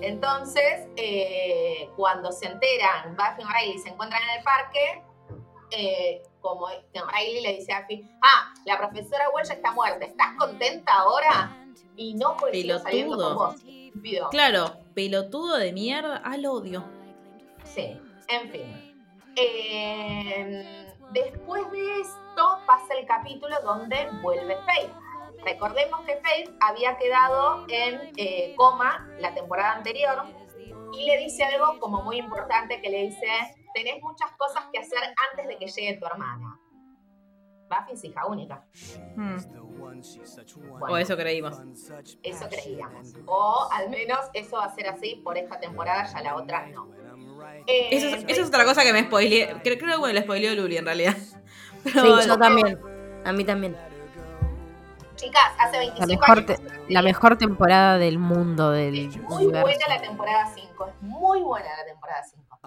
Entonces, eh, cuando se enteran, Buffy y Riley se encuentran en el parque, eh, como Riley le dice a Buffy, ah, la profesora Welsh está muerta, ¿estás contenta ahora? Y no porque sigo saliendo con Pelotudo. vos. Estúpido. Claro, pelotudo de mierda. Al odio. Sí, en fin. Eh, después de esto, pasa el capítulo donde vuelve Faith. Recordemos que Faith había quedado en eh, coma la temporada anterior y le dice algo como muy importante que le dice, tenés muchas cosas que hacer antes de que llegue tu hermana. Buffy es hija única. Hmm. Bueno, O eso creímos. eso creíamos. O al menos eso va a ser así por esta temporada, ya la otra no. Eh, Eso, es- eso es otra cosa que me spoileé. Creo, creo que me lo spoileó Luli en realidad. *laughs* Pero Sí, bueno. yo también. A mí también. Chicas, hace La 25 mejor, años. te- la mejor temporada del mundo, del Es muy universo. buena la temporada 5, es muy buena la temporada 5.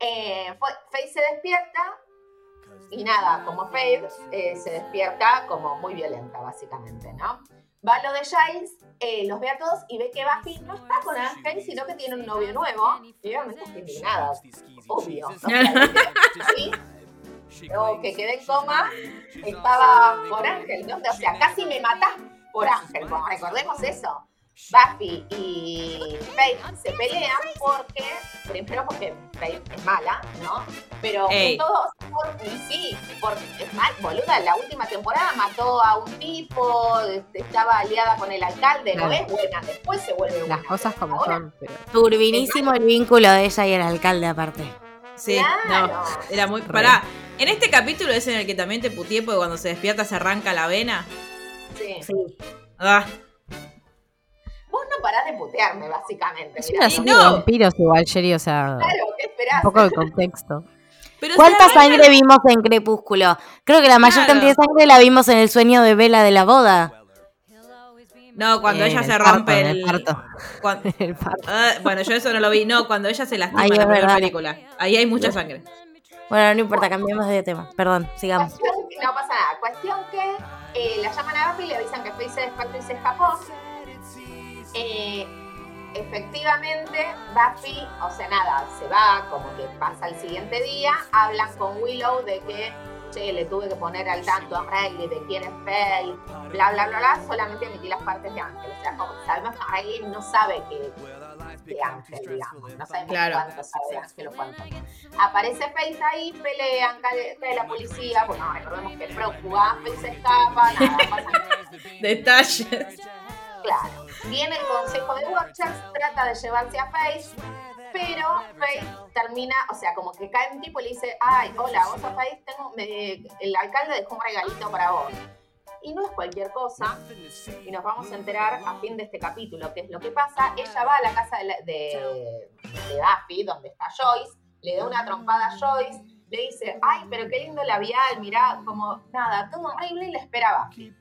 Eh, Faith se despierta y nada, como Faith eh, se despierta como muy violenta, básicamente, ¿no? Va a lo de Giles, eh, los ve a todos y ve que Buffy no está con Ángel, sino que tiene un novio nuevo. Y obviamente está indignada, obvio. O sea, *laughs* ¿sí? O que quedé en coma, estaba por Ángel, ¿no? O sea, casi me matás por Ángel, como recordemos eso. Buffy y Faith se pelean porque, primero porque Faith es mala, ¿no? Pero Ey. en todo, por, y sí, porque es mal, boluda, en la última temporada mató a un tipo, este, estaba aliada con el alcalde, no Claro. es buena, después se vuelve buena. Las cosas como Ahora, son. Pero... Turbinísimo el vínculo de ella y el alcalde aparte. Sí, Claro. no. Era muy. Pará. En este capítulo es en el que también te putié porque cuando se despierta se arranca la vena. Sí. Sí. Ah. Vos no parás de putearme, básicamente. Es una Y serie no. de vampiros igual, Sherry, o sea, Claro, ¿qué un esperás? poco de contexto. *laughs* Pero ¿Cuánta se sangre vimos en Crepúsculo? Creo que la mayor Claro. cantidad de sangre la vimos en el sueño de Vela de la boda. No, cuando ella el se parto, rompe en el. el parto. cuan- *laughs* El parto. Ah, bueno, yo eso no lo vi. No, cuando ella se lastima en la verdad. película. Ahí hay mucha sangre. Bueno, no importa, cambiemos de tema. Perdón, sigamos. Cuestión no pasa nada. Cuestión que eh, la llaman a Buffy y le avisan que Faith se se escapó. Eh, efectivamente, Buffy, o sea, nada, se va, como que pasa el siguiente día, hablan con Willow de que, che, le tuve que poner al tanto a Riley de quién es Faith, bla, bla, bla, bla, solamente emití las partes de Ángel. O sea, como sabemos que Riley no sabe que de Ángel, digamos. No sabemos Claro. cuánto sabe de Ángel o cuánto. Aparece Faith ahí, pelean, cae, cae la policía, bueno, recordemos que es prófuga, Faith se escapa, nada, pasa nada. *laughs* Detalles. Claro. Viene el consejo de Watchers, trata de llevarse a Faith, pero Faith termina, o sea, como que cae un tipo y le dice, ay, hola, vos a Faith, tengo, me- el alcalde dejó un regalito para vos. Y no es cualquier cosa, y nos vamos a enterar a fin de este capítulo qué es lo que pasa. Ella va a la casa de, la- de, de Buffy, donde está Joyce, le da una trompada a Joyce, le dice, ay, pero qué lindo labial, mirá, como nada, todo horrible y le espera a Buffy.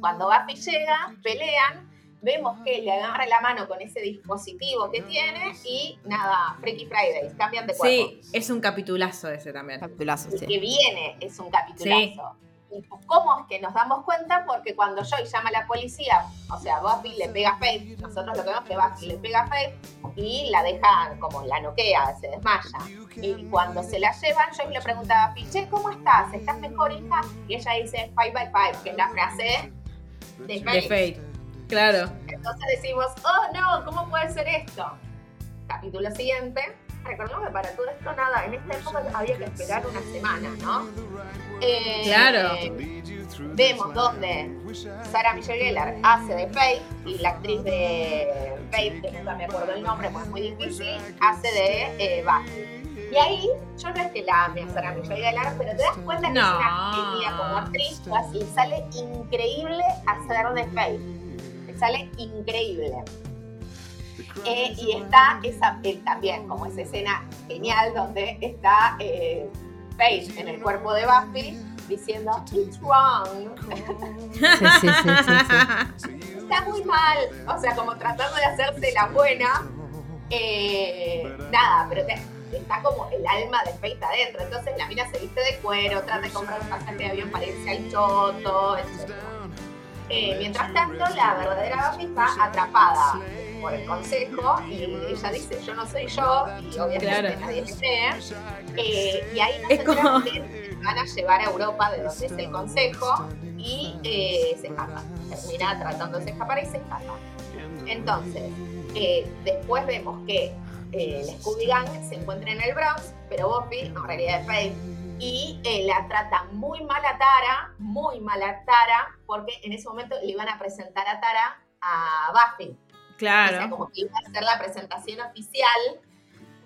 Cuando Buffy llega, pelean, vemos que le agarra la mano con ese dispositivo que tiene y nada, Freaky Fridays, cambian de cuerpo. Sí, es un capitulazo ese también. Capitulazo, El sí. que viene es un capitulazo. ¿Y cómo es que nos damos cuenta? Porque cuando Joy llama a la policía, o sea, Buffy le pega a Faith, nosotros lo que vemos es que Buffy le pega a Faith y la deja como la noquea, se desmaya. Y cuando se la llevan, Joy le pregunta a Buffy, che, ¿cómo estás? ¿Estás mejor, hija? Y ella dice, five by five, que es la frase de De Faith. Fate. Claro. Entonces decimos, oh no, ¿cómo puede ser esto? Capítulo siguiente. Recordemos que para todo esto nada, en esta época había que esperar una semana, ¿no? Eh, Claro. Vemos donde Sarah Michelle Gellar hace de Faith y la actriz de Faith, que nunca me acuerdo el nombre, pues es muy difícil, hace de eh, Buffy. Y ahí, yo no es que la ame a Sarah Michelle Gellar, pero te das cuenta que es una genia como actriz, pues, y sale increíble hacer de Faith. Le sale increíble. Eh, y está esa, eh, también como esa escena genial donde está eh, Faith en el cuerpo de Buffy diciendo It's wrong. Sí, sí, sí, sí, sí. está muy mal. O sea, como tratando de hacerse la buena. Eh, nada, pero te- está como el alma de Faith adentro. Entonces la mina se viste de cuero, trata de comprar un pasaje de avión para irse al choto, etc. Eh, mientras tanto, la verdadera Buffy está atrapada por el consejo y ella dice, yo no soy yo, y obviamente Claro. nadie le cree. Eh, y ahí nos Es como- van a llevar a Europa de donde es el consejo y eh, se escapa. Termina tratándose de escapar y se escapa. Entonces, eh, después vemos que el Scooby Gang se encuentra en el Bronx, pero Buffy, en realidad es Faith, y eh, la trata muy mal a Tara, muy mal a Tara, porque en ese momento le iban a presentar a Tara a Buffy. Claro. O sea, como que iba a hacer la presentación oficial,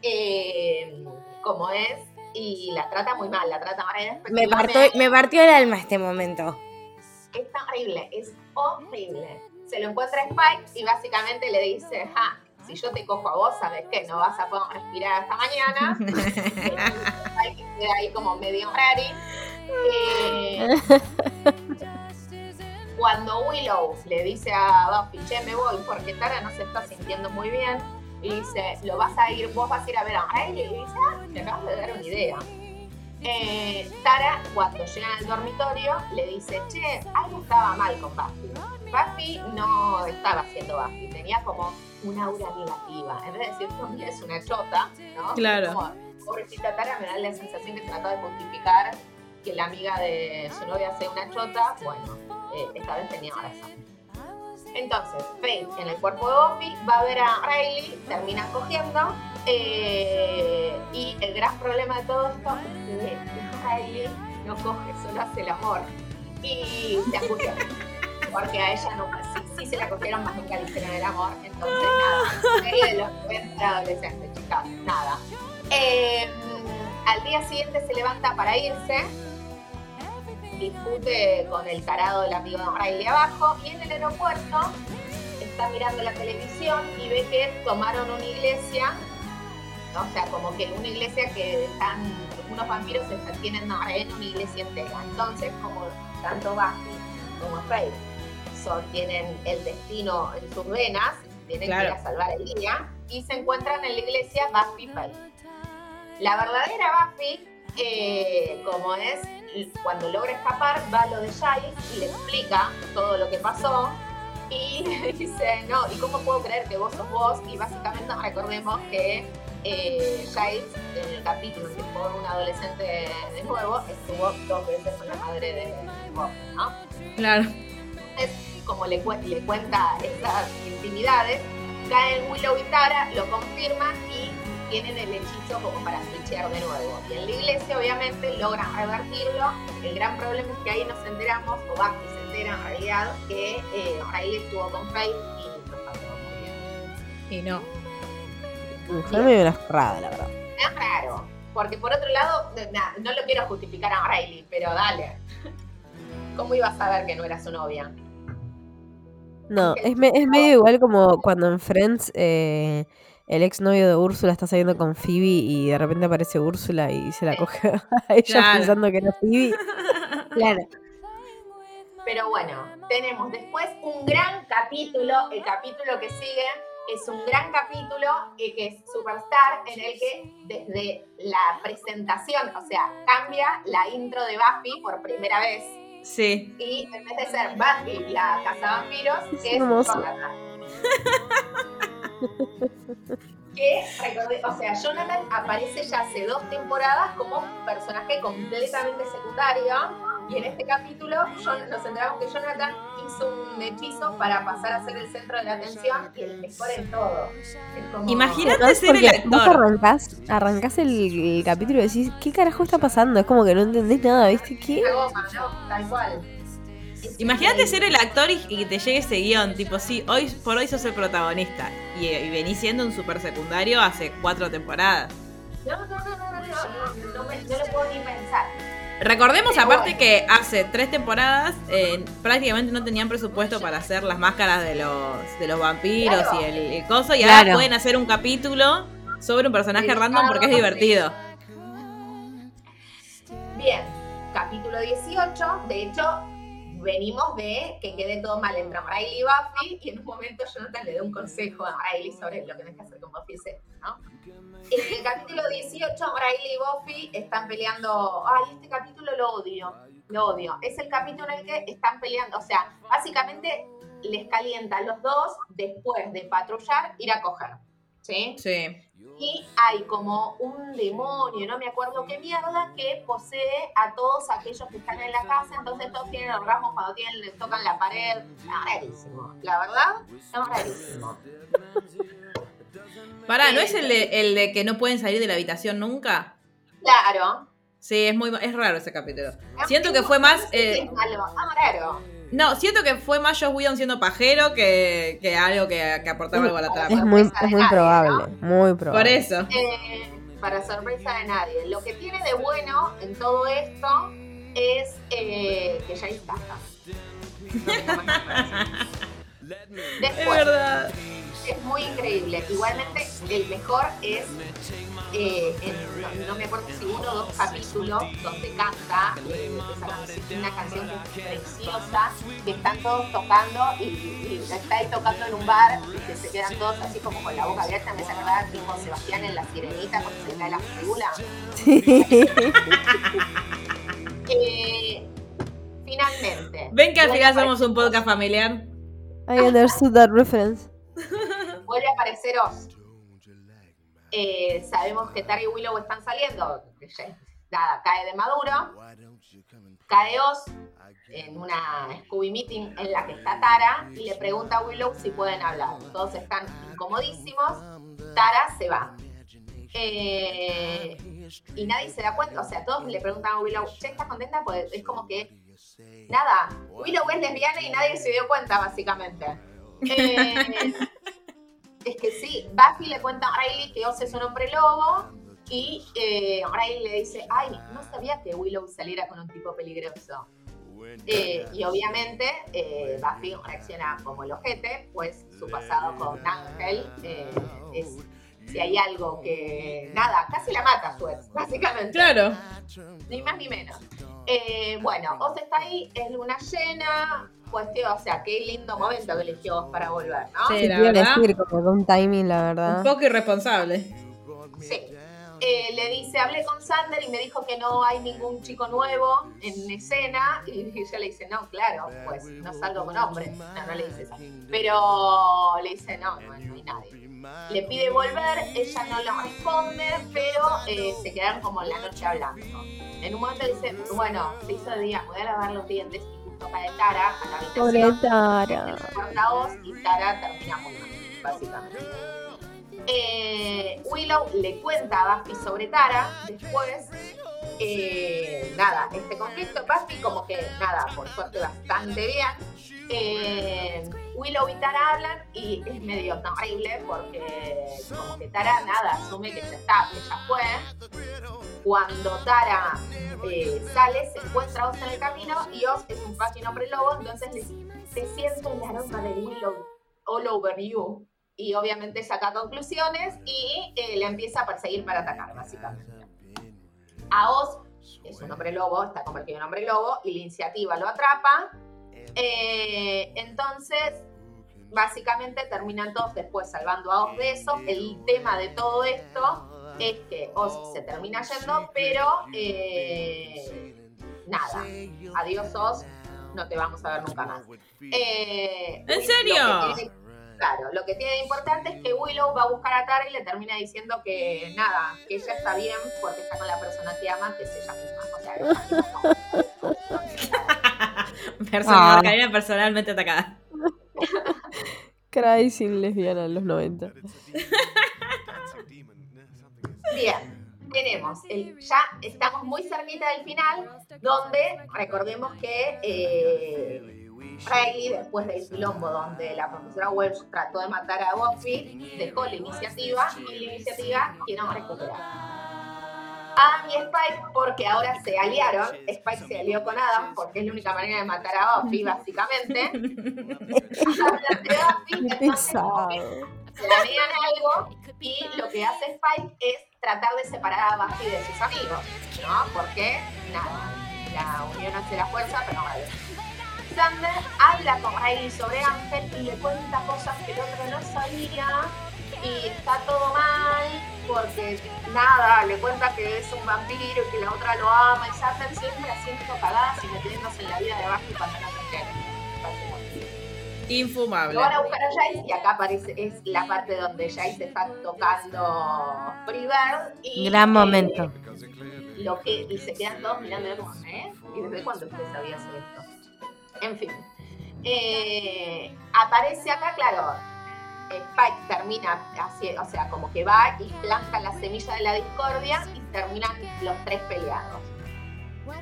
eh, como es, y la trata muy mal, la trata mal. Me partió, me partió el alma este momento. Es horrible, es horrible. Se lo encuentra Spike y básicamente le dice, ja, si yo te cojo a vos, ¿sabes qué? No vas a poder respirar hasta mañana. *laughs* Spike queda ahí como medio rari. Eh, *laughs* cuando Willow le dice a Buffy, che, me voy porque Tara no se está sintiendo muy bien, y dice, lo vas a ir, vos vas a ir a ver a Riley, y dice, ah, te acabas de dar una idea. Eh, Tara, cuando llegan al dormitorio, le dice, che, algo estaba mal con Buffy. Buffy no estaba siendo Buffy, tenía como una aura negativa. En vez de decir, no, mira, es una chota, ¿no? Claro. Como, pobrecita Tara me da la sensación que trató de justificar que la amiga de su novia sea una chota. Bueno, eh, tenía razón. Entonces, Faith en el cuerpo de Buffy va a ver a Riley, termina cogiendo. eh, y el gran problema de todo esto es que Riley no coge, solo hace el amor. Y se angustia. Porque a ella no, sí, sí se la cogieron, más nunca le hicieron el amor. Entonces, nada, serie de los 90 adolescentes, chicas, nada. Eh, al día siguiente se levanta para irse discute con el tarado del amigo de Riley abajo y en el aeropuerto está mirando la televisión y ve que tomaron una iglesia, o sea, como que una iglesia que están, unos vampiros se tienen en una iglesia entera. Entonces, como tanto Buffy como Faith son, tienen el destino en sus venas, tienen Claro. que ir a salvar el día, y se encuentran en la iglesia Buffy Faith. La verdadera Buffy, eh, como es, cuando logra escapar, va a lo de Giles y le explica todo lo que pasó. Y le *laughs* dice, no, ¿y cómo puedo creer que vos sos vos? Y básicamente recordemos que eh, Giles, en el capítulo que fue un adolescente de nuevo, estuvo dos veces con la madre de Bob, ¿no? Claro. Entonces, como le, le cuenta esas intimidades, caen Willow y Tara, lo confirman y tienen el hechizo como para switchear de nuevo. Y en la iglesia, obviamente, logran revertirlo. El gran problema es que ahí nos enteramos, o Buffy se entera en realidad, que eh, Riley estuvo con Faith y está todo muy bien. Y no. Fue medio una la verdad. Es raro, porque por otro lado, no lo quiero justificar a Riley, pero dale. *laughs* ¿Cómo iba a saber que no era su novia? No, es, me- es medio igual como cuando en Friends eh, el exnovio de Úrsula está saliendo con Phoebe y de repente aparece Úrsula y se la coge *laughs* a ella Claro. pensando que era Phoebe. Claro. Pero bueno, tenemos después un gran capítulo, el capítulo que sigue es un gran capítulo eh, que es Superstar, en el que desde la presentación, o sea, cambia la intro de Buffy por primera vez. Sí. Y en vez de ser Buffy la cazavampiros, Es es hermoso. *laughs* Que, recordé- o sea, Jonathan aparece ya hace dos temporadas como un personaje completamente secundario. Y en este capítulo nos enteramos que Jonathan hizo un hechizo para pasar a ser el centro de la atención y el mejor en todo. Como- Imagínate ser el porque vos actor. arrancás, arrancás el, el capítulo y decís, ¿qué carajo está pasando? Es como que no entendés nada, ¿viste? ¿Qué? Una goma, ¿no? Tal cual. Imagínate ser el actor y, y que te llegue ese guion, tipo, sí, hoy por hoy sos el protagonista. Y, y venís siendo un super secundario hace cuatro temporadas. No, no, no, no, no, no, no, no, me- no lo puedo ni pensar. Recordemos Pero aparte bueno. que hace tres temporadas eh, prácticamente no tenían presupuesto para hacer las máscaras de los, de los vampiros Claro. y el, el coso. Y ahora pueden hacer un capítulo sobre un personaje random porque es divertido. Bien, capítulo 18. De hecho, venimos de que quede todo mal entre Riley y Buffy. Y en un momento Jonathan le da un consejo a Riley sobre lo que tenés que hacer con Buffy, etc., ¿no? En el capítulo 18, Riley y Buffy están peleando. Ay, este capítulo lo odio. Lo odio. Es el capítulo en el que están peleando. O sea, básicamente les calienta a los dos después de patrullar ir a coger. ¿Sí? Sí. Y hay como un demonio, no me acuerdo qué mierda, que posee a todos aquellos que están en la casa, entonces todos tienen orgasmos cuando tienen, les tocan la pared. No, rarísimo. La verdad, no, rarísimo. Pará, ¿no es el de, el de que no pueden salir de la habitación nunca? Claro, Sí, es muy es raro ese capítulo. Siento que fue más. Eh, es malo, ah, raro. No, siento que fue más Josh Whedon siendo pajero que, que algo que, que aportaba algo a la Es trama. muy, es muy nadie, probable, muy Por probable. eso. Eh, para sorpresa de nadie. Lo que tiene de bueno en todo esto es eh, que ya está. Es Después, verdad. Es muy increíble. Igualmente, el mejor es, eh, en- no, no me acuerdo si uno o dos capítulos donde canta eh, esa una canción que es preciosa, que están todos tocando y, y está ahí tocando en un bar y que se quedan todos así como con la boca abierta. Me acordaba tipo Sebastián en la sirenita cuando se le cae la mandíbula. *laughs* Eh, finalmente. Ven que al final somos un podcast familiar. I understood that reference. Vuelve a aparecer Oz. Eh, sabemos que Tara y Willow están saliendo. ya- Nada, cae de Maduro. Cae Oz en una Scooby Meeting en la que está Tara y le pregunta a Willow si pueden hablar. Todos están incomodísimos. Tara se va. Eh, y nadie se da cuenta. O sea, todos le preguntan a Willow, ¿che, estás contenta? Pues es como que nada. Willow es lesbiana y nadie se dio cuenta, básicamente. Eh, es que sí, Buffy le cuenta a Riley que Oz es un hombre lobo y eh, Riley le dice, ay, no sabía que Willow saliera con un tipo peligroso. Eh, y obviamente eh, Buffy reacciona como el ojete, pues su pasado con Ángel eh, es, si hay algo que, nada, casi la mata a su ex, básicamente Claro. ni más ni menos. Bueno, Oz está ahí, es luna llena, cuestión, o sea, qué lindo momento que eligió Oz para volver, ¿no? Sí. Sí, la verdad. decir, como un timing, la verdad. Un poco irresponsable. Sí. Eh, le dice, hablé con Sander y me dijo que no hay ningún chico nuevo en escena. Y ella le dice, no, claro, pues no salgo con hombres. No, no le dice eso. Pero le dice, no, no, no hay nadie. Le pide volver, ella no le responde, pero eh, se quedaron como en la noche hablando. En un momento dice, bueno, se hizo de día, voy a lavar los dientes justo cae Tara a la Pobre habitación. Tara. Corta voz y Tara termina muy mal, básicamente. Eh, Willow le cuenta a Buffy sobre Tara, después, eh, nada, este conflicto, Buffy como que, nada, por suerte bastante bien. Eh, Willow y Tara hablan y es medio horrible porque como que Tara, nada, asume que ya está, que ya fue. Cuando Tara eh, sale, se encuentra a Oz en el camino y Oz es un fucking hombre lobo, entonces le te siento el aroma de Willow all over you. Y obviamente saca conclusiones y eh, le empieza a perseguir para atacar, básicamente. A Oz, que es un hombre lobo, está convertido en hombre lobo, y la iniciativa lo atrapa. Eh, entonces, básicamente terminan todos después salvando a Oz de eso. El tema de todo esto es que Oz se termina yendo, pero eh, nada. Adiós Oz, no te vamos a ver nunca más. Eh, ¿En serio? tiene- claro, lo que tiene de importante es que Willow va a buscar a Tara y le termina diciendo que nada, que ella está bien porque está con la persona que ama, que es ella misma. O sea. *laughs* *laughs* Persona, Ah. Personalmente atacada. *laughs* Cry sin lesbiana en los 90. Bien, tenemos, el, ya estamos muy cerquita del final, donde recordemos que eh, Riley, después del quilombo donde la profesora Welsh trató de matar a Buffy, dejó la iniciativa y la iniciativa quieren recuperar. Adam y Spike, porque ahora se aliaron, Spike se alió con Adam porque es la única manera de matar a Buffy, *laughs* básicamente. Hablan *laughs* de Buffy, planean algo y lo que hace Spike es tratar de separar a Buffy de sus amigos, ¿no? Porque, nada, la unión hace la fuerza, pero vale. Sander habla con Riley sobre Ángel y le cuenta cosas que el otro no sabía y está todo mal porque, nada, le cuenta que es un vampiro y que la otra lo ama y Sander siempre haciendo cagadas y metiéndose en la vida de Buffy no. Infumable. Lo van a buscar a Jace y acá aparece, es la parte donde Jace está tocando Freebird y Gran eh, momento. lo que, y se quedan todos mirando como, ¿eh? ¿Y desde cuándo usted sabía hacer esto? En fin. Eh, aparece acá, claro. Spike termina así, o sea, como que va y planta la semilla de la discordia y terminan los tres peleados.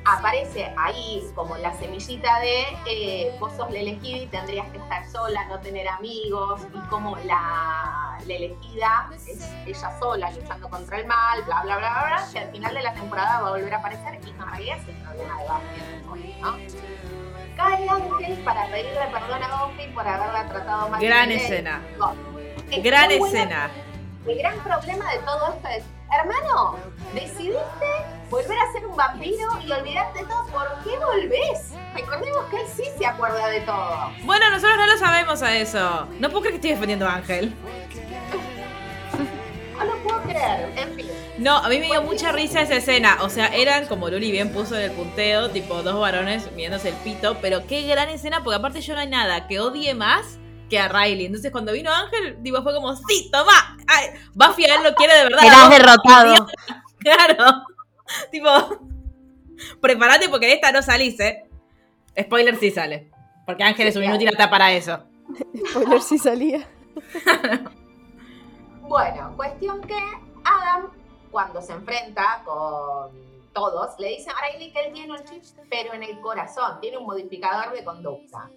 Aparece ahí como la semillita de eh, vos sos la elegida y tendrías que estar sola, no tener amigos, y como la, elegida es ella sola luchando contra el mal, bla, bla, bla, bla, bla, que al final de la temporada va a volver a aparecer y realidad es el problema de Buffy, ¿no? Cae Ángel para pedirle perdón a Buffy por haberla tratado mal. Gran escena. No. Es Gran buena escena. el gran problema de todo esto es, hermano, decidiste volver a ser un vampiro y olvidarte de todo. ¿Por qué volvés? Recordemos que él sí se acuerda de todo. Bueno, nosotros no lo sabemos a eso. No puedo creer que estoy defendiendo a Ángel. *laughs* No lo puedo creer. En fin. No, a mí me dio mucha risa esa escena. O sea, eran, como Luli bien puso en el punteo, tipo dos varones mirándose el pito. Pero qué gran escena, porque aparte yo no hay nada que odie más que a Riley. Entonces cuando vino Ángel, digo, fue como, sí, toma. Ay, Buffy a él lo quiere de verdad. Serás ¿no? derrotado. *laughs* Claro. tipo, prepárate porque de esta no salís, ¿eh? Spoiler sí sale. Porque Ángel es un inútil hasta para eso. Spoiler si salía. *laughs* Bueno, cuestión que Adam, cuando se enfrenta con todos, le dice a Riley que él tiene un chip, pero en el corazón, tiene un modificador de conducta.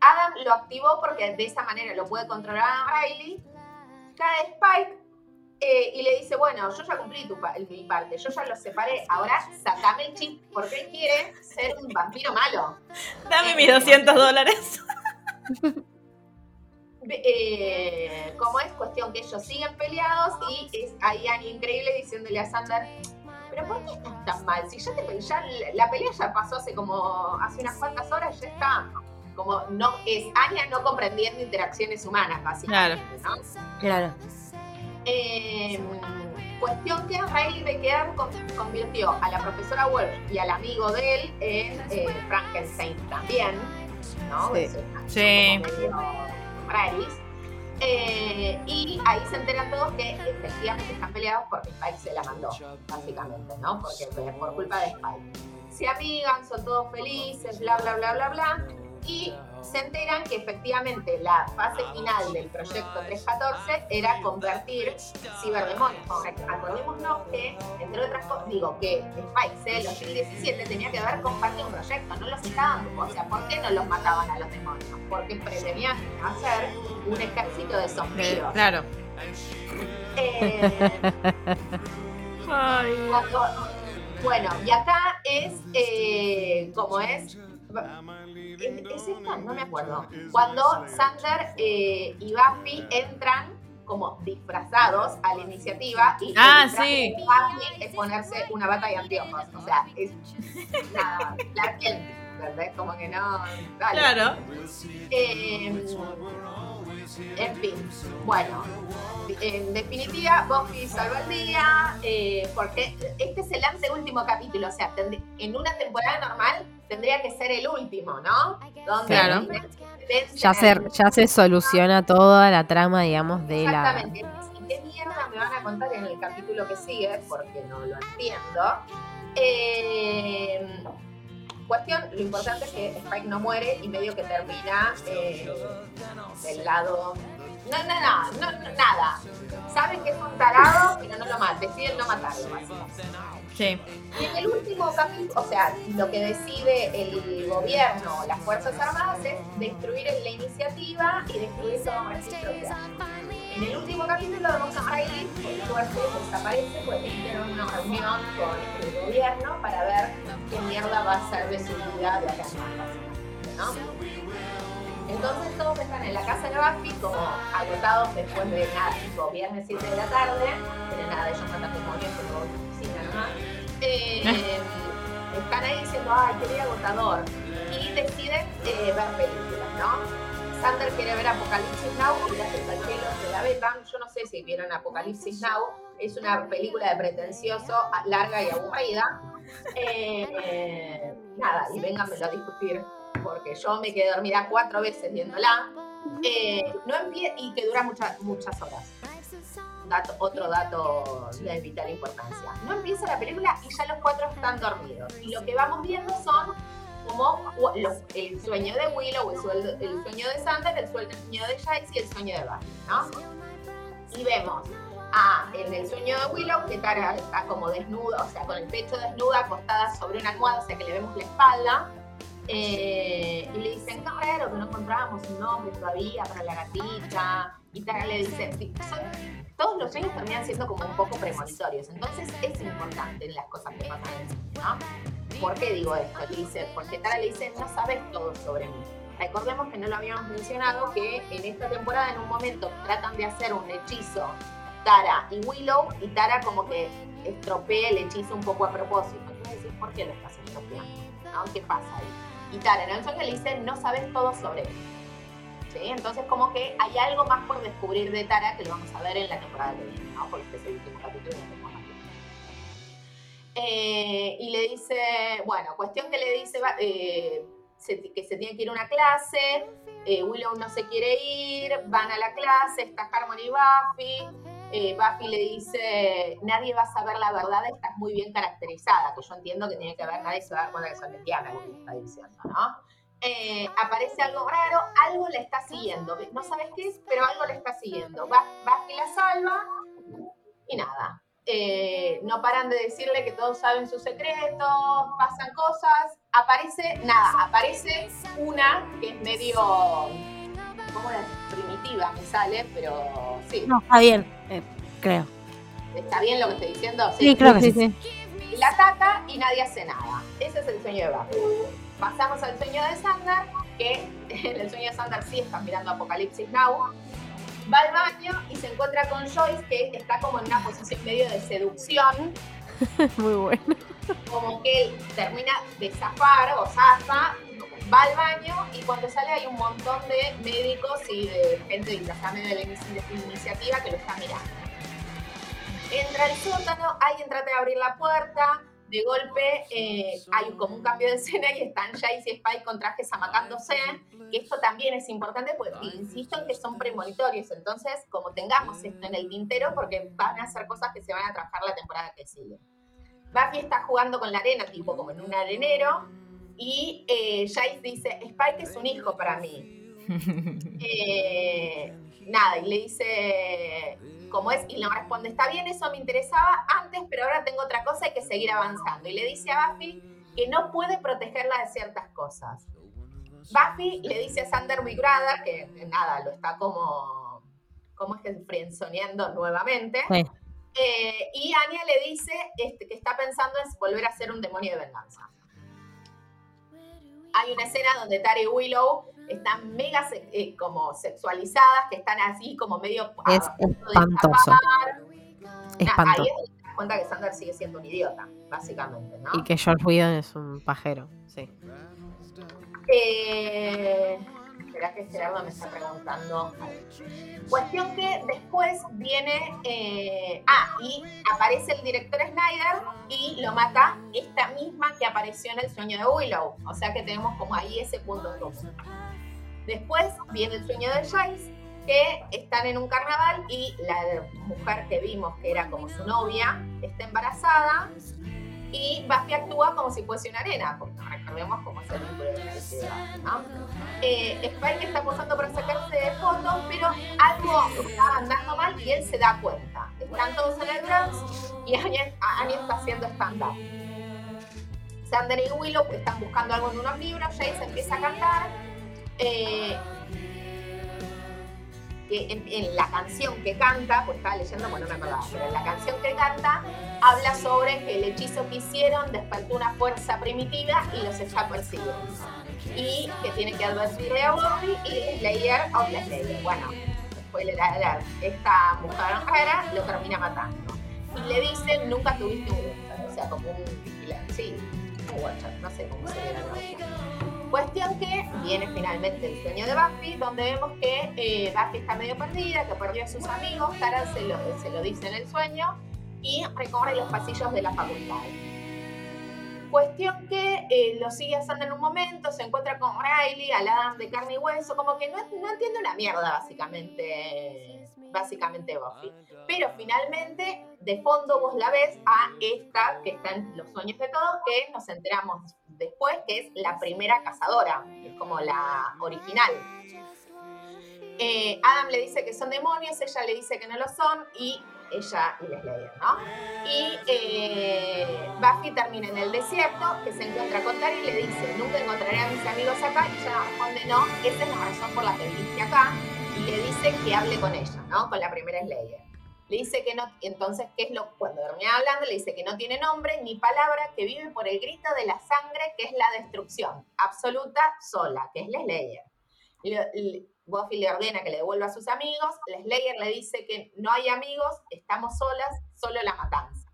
Adam lo activó porque de esa manera lo puede controlar a Riley. Cae Spike eh, y le dice, bueno, yo ya cumplí tu pa- mi parte, yo ya lo separé, ahora sacame el chip porque él quiere ser un vampiro malo. Dame mis 200 dólares. *laughs* eh, como es cuestión que ellos siguen peleados y es ahí Annie increíble diciéndole a Sander, pero ¿por qué estás tan mal? Si ya, te, ya la pelea ya pasó hace como hace unas cuantas horas, ya está. Como no es Anya no comprendiendo interacciones humanas, básicamente. ¿no? Claro. Eh, cuestión que Riley Becker con- convirtió a la profesora Welsh y al amigo de él en eh, Frankenstein también, ¿no? Sí. Sí. Eh, y ahí se enteran todos que efectivamente están peleados porque Spike se la mandó, básicamente, ¿no? Porque fue por culpa de Spike. Se amigan, son todos felices, bla, bla, bla, bla, bla. Y se enteran que efectivamente la fase final del proyecto 314 era convertir ciberdemonios. Acordémonos que, entre otras cosas, digo que Spike sea el 2017 tenía que ver con parte de un proyecto, no los estaban, o sea, ¿por qué no los mataban a los demonios? Porque pretendían hacer un ejército de Eh, zombies. claro. Eh, bueno, y acá es eh, como es. ¿Es es esta? No me acuerdo. Cuando Sander eh, y Buffy entran como disfrazados a la iniciativa y Ah, sí. de Buffy es ponerse una bata y anteojos. O sea, es *laughs* nada, Clark Kent, ¿entendés? Como que no. dale. Claro. Eh, en fin, bueno, en definitiva, Buffy salva el día, eh, porque este es el anteúltimo capítulo, o sea, en una temporada normal tendría que ser el último, ¿no? Donde Claro. Ya se, ya se soluciona toda la trama, digamos, de la. Exactamente. ¿Y qué mierda me van a contar en el capítulo que sigue? Porque no lo entiendo. Eh, cuestión, lo importante es que Spike no muere y medio que termina eh, del lado... No, no, no, no, no, nada. Saben que es un tarado, pero no lo matan. Deciden no matarlo, básicamente. Y en el último capítulo, o sea, lo que decide el gobierno las Fuerzas Armadas es destruir la iniciativa y destruir todo registro. En el último capítulo vemos a Riley, por suerte, desaparece, pues hicieron una reunión con el gobierno para ver qué mierda va a ser de su vida de acá en más, ¿no? Entonces todos están en la casa de Buffy como agotados después de nada, tipo viernes 7 de la tarde, pero nada, ellos matan demonios pero oficina nomás. Eh, están ahí diciendo, ay, qué día agotador. Y deciden eh, ver películas, ¿no? Sander quiere ver Apocalipsis Now y al cielo se la vetan. Yo no sé si vieron Apocalipsis Now. Es una película de pretencioso, larga y aburrida. Eh, nada, y vénganmelo a discutir, porque yo me quedé dormida cuatro veces viéndola. Eh, no y que dura muchas muchas horas. Dato- otro dato de vital importancia. No empieza la película y ya los cuatro están dormidos. Y lo que vamos viendo son como el sueño de Willow, el, sueño de Sander, el sueño de Giles y el sueño de Buffy, ¿no? Y vemos a, en el sueño de Willow que Tara está como desnuda, o sea, con el pecho desnuda, acostada sobre una almohada, o sea, que le vemos la espalda. eh, y le dicen, no, raro que no encontrábamos un nombre todavía para la gatita. Y Tara le dice, "Sí, son- todos los sueños terminan siendo como un poco premonitorios. Entonces es importante las cosas que pasan en. ¿Por qué digo esto? Le dice, porque Tara le dice, no sabes todo sobre mí. Recordemos que no lo habíamos mencionado, que en esta temporada en un momento tratan de hacer un hechizo Tara y Willow y Tara como que estropea el hechizo un poco a propósito. Entonces ¿por qué lo estás estropeando? ¿Qué pasa ahí? Y Tara en el sueño le dice, no sabes todo sobre mí. Entonces como que hay algo más por descubrir de Tara que lo vamos a ver en la temporada que viene. Porque es el último capítulo de la temporada. Eh, y le dice, bueno, cuestión que le dice eh, que se tiene que ir a una clase, eh, Willow no se quiere ir, van a la clase, está Harmony y Buffy, eh, Buffy le dice, nadie va a saber la verdad, estás muy bien caracterizada, que yo entiendo que tiene que ver, nadie se va a dar cuenta que son lesbianas, lo que está diciendo, ¿no? Eh, aparece algo raro, algo le está siguiendo, no sabes qué es, pero algo le está siguiendo. Va- Buffy la salva y nada. Eh, no paran de decirle que todos saben sus secretos, pasan cosas, aparece, nada, aparece una que es medio, ¿cómo era? Primitiva me sale, pero sí, No, está bien, eh, creo. ¿está bien lo que estoy diciendo? Sí, creo que sí. y la ataca y nadie hace nada. Ese es el sueño de Buffy. Pasamos al sueño de Sander, que *laughs* en el sueño de Sander sí están mirando Apocalipsis Now. Va al baño y se encuentra con Joyce, que está como en una posición medio de seducción, *laughs* Muy bueno. como que él termina de zafar o zafa, va al baño y cuando sale hay un montón de médicos y de gente disfrazada de la iniciativa que lo está mirando. Entra al sótano, alguien trata de abrir la puerta, de golpe eh, hay como un cambio de escena y están Jace y Spike con trajes amacándose, que esto también es importante porque insisto en que son premonitorios, entonces como tengamos esto en el tintero porque van a hacer cosas que se van a trabajar la temporada que sigue. Buffy está jugando con la arena, tipo como en un arenero, y eh, Jace dice, Spike es un hijo para mí. *laughs* Eh, nada, y le dice cómo es, y le responde, está bien, eso me interesaba antes, pero ahora tengo otra cosa, hay que seguir avanzando. Y le dice a Buffy que no puede protegerla de ciertas cosas. Buffy le dice a Sander Brother, que nada, lo está como, ¿cómo es que frenzoneando nuevamente? Sí. Eh, y Anya le dice este, que está pensando en volver a ser un demonio de venganza. Hay una escena donde Tara y Willow están mega se- eh, como sexualizadas, que están así como medio a Es de espantoso. Nah, Ahí Espantoso. es donde te das cuenta que Sander sigue siendo un idiota, básicamente, ¿no? Y que George Whedon es un pajero. Sí. Eh, Espera que Gerardo me está preguntando. Cuestión que después viene. eh, ah, y aparece el director Snyder y lo mata esta misma que apareció en el sueño de Willow. O sea que tenemos como ahí ese punto común. Después viene el sueño de Giles, que están en un carnaval y la mujer que vimos, que era como su novia, está embarazada y Buffy actúa como si fuese una arena, recordemos cómo es el vínculo de la sociedad, ¿no? Eh, Spike está posando para sacarse fotos, pero algo está andando mal y él se da cuenta. Están todos en el Bronx y Anya está haciendo stand-up. Sander y Willow están buscando algo en unos libros, Jace empieza a cantar. Eh, que en, la canción que canta, pues estaba leyendo, bueno, no me acordaba, pero en la canción que canta habla sobre que el hechizo que hicieron despertó una fuerza primitiva y los está persiguiendo. Y que tiene que advertirle a Bobby y Slayer of the Slayer. Bueno, spoiler alert, esta mujer rara lo termina matando. Y le dicen, nunca tuviste un Watcher, o sea, como un vigilante, sí, un Watcher, no sé cómo la traducción. Cuestión que viene finalmente el sueño de Buffy, donde vemos que eh, Buffy está medio perdida, que perdió a sus amigos, Tara se lo, dice en el sueño, y recorre los pasillos de la facultad. Cuestión que eh, lo sigue haciendo en un momento, se encuentra con Riley, al Adam de carne y hueso, como que no, no entiende una mierda básicamente, básicamente Buffy. Pero finalmente, de fondo vos la ves a esta que está en los sueños de todos, que nos enteramos después, que es la primera cazadora, es como la original. Eh, Adam le dice que son demonios, ella le dice que no lo son y ella y Slayer, ¿no? Y eh, Buffy termina en el desierto, que se encuentra con Tara y le dice, nunca encontraré a mis amigos acá, y ella responde, no, esa es la razón por la que viniste acá, y le dice que hable con ella, ¿no? Con la primera Slayer. Le dice que no, entonces, ¿qué es lo cuando termina hablando? Le dice que no tiene nombre ni palabra, que vive por el grito de la sangre, que es la destrucción absoluta sola, que es la Slayer. Buffy le ordena que le devuelva a sus amigos, Slayer le dice que no hay amigos, estamos solas, solo la matanza.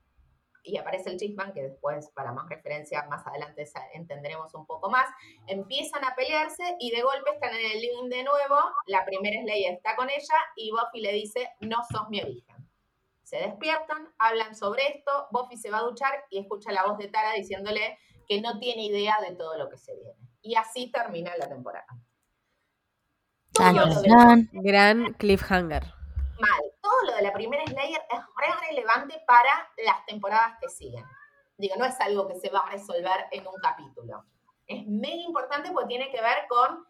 Y aparece el Chisman, que después, para más referencia, más adelante entenderemos un poco más. Empiezan a pelearse y de golpe están en el link de nuevo. La primera Slayer está con ella y Buffy le dice, no sos mi origen. Se despiertan, hablan sobre esto, Buffy se va a duchar y escucha la voz de Tara diciéndole que no tiene idea de todo lo que se viene. Y así termina la temporada. Gran cliffhanger. Mal. Todo lo de la primera Slayer es re relevante para las temporadas que siguen. Digo, no es algo que se va a resolver en un capítulo. Es mega importante porque tiene que ver con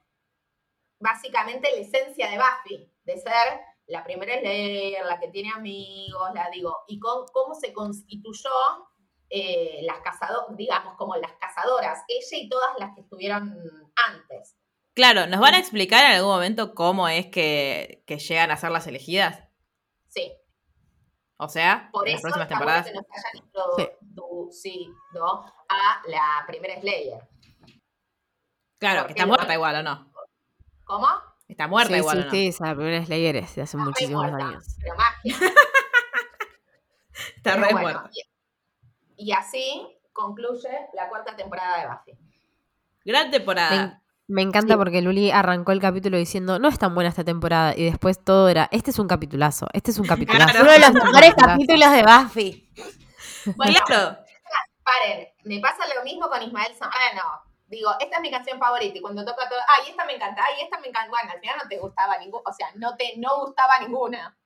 básicamente la esencia de Buffy, de ser la primera Slayer, la que tiene amigos, la digo, y con cómo se constituyó eh, las cazadoras, digamos, como las cazadoras, ella y todas las que estuvieron antes. Claro, ¿nos van a explicar en algún momento cómo es que, llegan a ser las elegidas? Sí. O sea, Por en las próximas temporadas. Que nos hayan introducido a la primera Slayer. Claro, que está muerta igual, ¿o no? ¿Cómo? Está muerta igual, ¿o no? Sí, la primera Slayer es de hace muchísimos años. Pero magia. está re muerta. Y, y, así concluye la cuarta temporada de Buffy. Gran temporada. Me encanta porque Luli arrancó el capítulo diciendo, no es tan buena esta temporada, y después todo era, este es un capitulazo, este es un *laughs* capitulazo. Uno de los mejores capítulos de Buffy. Bueno, paren, me pasa lo mismo con Ismael Zambrano. Digo, esta es mi canción favorita, y cuando toca todo, ay, esta me encanta, ay, esta me encanta. Bueno, al final no te gustaba ninguna, o sea, no te no gustaba ninguna.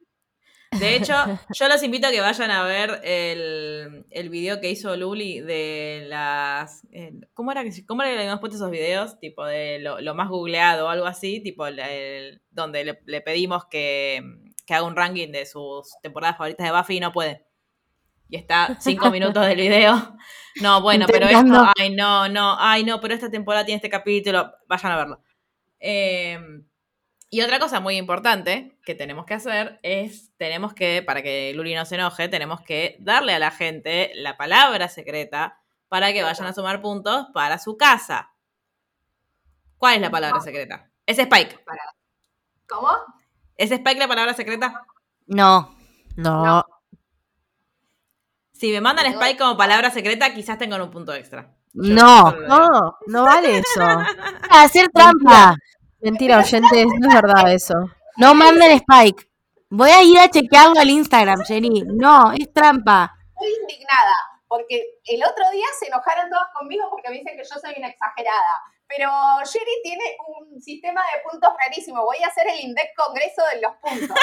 De hecho, yo los invito a que vayan a ver el, el video que hizo Luli de las. Eh, ¿Cómo era que cómo que le habíamos puesto esos videos? Tipo de lo, más googleado o algo así, tipo donde le, pedimos que, haga un ranking de sus temporadas favoritas de Buffy y no puede. Y está cinco minutos del video. No, bueno, pero esto, ay, no, no, ay, no, pero esta temporada tiene este capítulo. Vayan a verlo. Eh, y otra cosa muy importante que tenemos que hacer es, tenemos que, para que Luli no se enoje, tenemos que darle a la gente la palabra secreta para que vayan a sumar puntos para su casa. ¿Cuál es la palabra secreta? Es Spike. ¿Cómo? ¿Es Spike la palabra secreta? No. No. Si me mandan Spike como palabra secreta, quizás tengan un punto extra. no, no, no vale eso. *laughs* Hacer trampa. Mentira, oyentes, no es verdad eso. No manden Spike. Voy a ir a chequearlo al Instagram, Jenny. No, es trampa. Estoy indignada, porque el otro día se enojaron todos conmigo porque me dicen que yo soy una exagerada. Pero Jenny tiene un sistema de puntos rarísimo. Voy a hacer el Index Congreso de los puntos.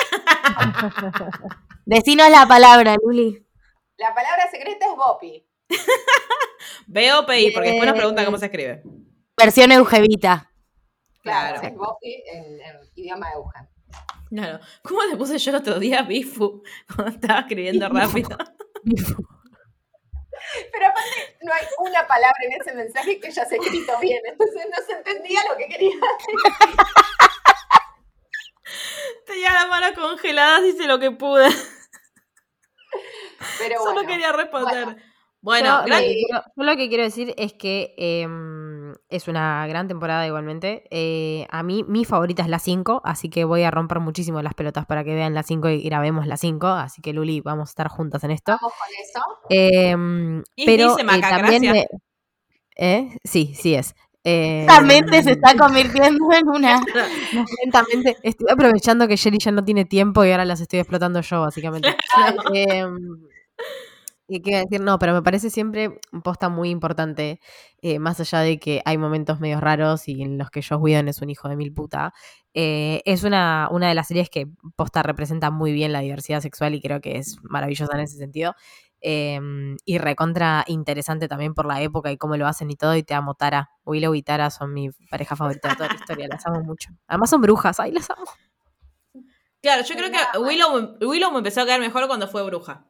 *laughs* Decinos la palabra, Luli. La palabra secreta es Bopi. *laughs* B-O-P-I, porque después nos preguntan cómo se escribe. Versión Eugevita. Claro, es en, idioma de Wuhan. Claro. ¿Cómo le puse yo el otro día Bifu cuando estaba escribiendo rápido? Pero aparte no hay una palabra en ese mensaje que hayas escrito bien, entonces no se entendía lo que quería decir. *laughs* Tenía la mano congelada, hice lo que pude. Pero Solo quería responder. Bueno, yo, lo que quiero decir es que em, es una gran temporada igualmente. Eh, a mí, mi favorita es la 5, así que voy a romper muchísimo las pelotas para que vean la 5 y grabemos la 5. Así que, Luli, vamos a estar juntas en esto. Vamos con eso. Em, pero dice eh, también. ¿eh? Sí, sí es. Lentamente se está convirtiendo en una. *laughs* Lentamente. Estoy aprovechando que Sherry ya no tiene tiempo y ahora las estoy explotando yo, básicamente. *laughs* Em, y qué decir, no, pero me parece siempre un posta muy importante, eh, más allá de que hay momentos medio raros y en los que Josh Whedon es un hijo de mil puta. Eh, es una, una de las series que posta representa muy bien la diversidad sexual y creo que es maravillosa en ese sentido. Em, y recontra interesante también por la época y cómo lo hacen y todo. Y te amo, Tara. Willow y Tara son mi pareja favorita de toda la historia. Las amo mucho. Además son brujas, ay, las amo. Claro, yo creo que Willow, Willow me empezó a caer mejor cuando fue bruja.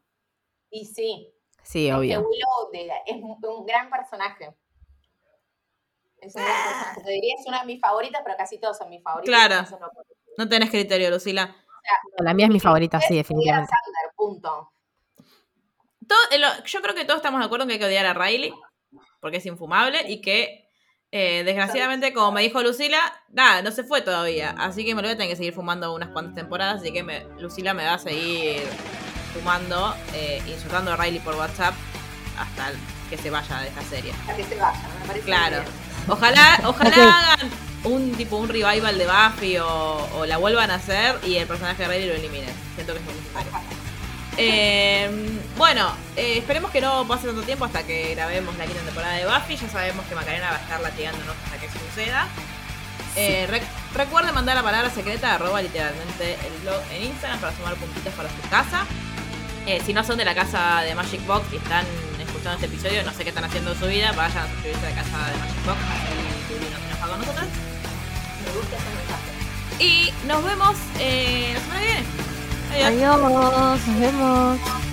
Y sí. Sí, obvio. Willow es un, gran personaje. Es un gran personaje. Te diría es una de mis favoritas, pero casi todos son mis favoritos. Claro. no No tenés criterio, Lucila. La mía es mi favorita, sí, definitivamente. Sander, punto. Todo- eh, lo- yo creo que todos estamos de acuerdo en que hay que odiar a Riley, porque es infumable y que, eh, desgraciadamente, como me dijo Lucila, nada, no se fue todavía. Así que me lo voy a tener que seguir fumando unas cuantas temporadas. Así que me- Lucila me va a seguir fumando, eh, insultando a Riley por WhatsApp hasta que se vaya de esta serie. A que se vaya, me parece Claro. Ojalá, ojalá hagan un tipo un revival de Buffy o, o la vuelvan a hacer y el personaje de Riley lo eliminen. Siento que es muy necesario. Eh, bueno, eh, esperemos que no pase tanto tiempo hasta que grabemos la quinta temporada de Buffy. Ya sabemos que Macarena va a estar latigándonos hasta que suceda. Eh, rec- recuerden mandar la palabra secreta, arroba literalmente el blog en Instagram para sumar puntitos para su casa. Eh, si no son de la casa de Magic Box y están escuchando este episodio, no sé qué están haciendo en su vida, vayan a suscribirse a la casa de Magic Box, así Luli no se enoja con nosotros. Me gusta ese mensaje. Y nos vemos eh, la semana que viene. Adiós. Adiós, nos vemos.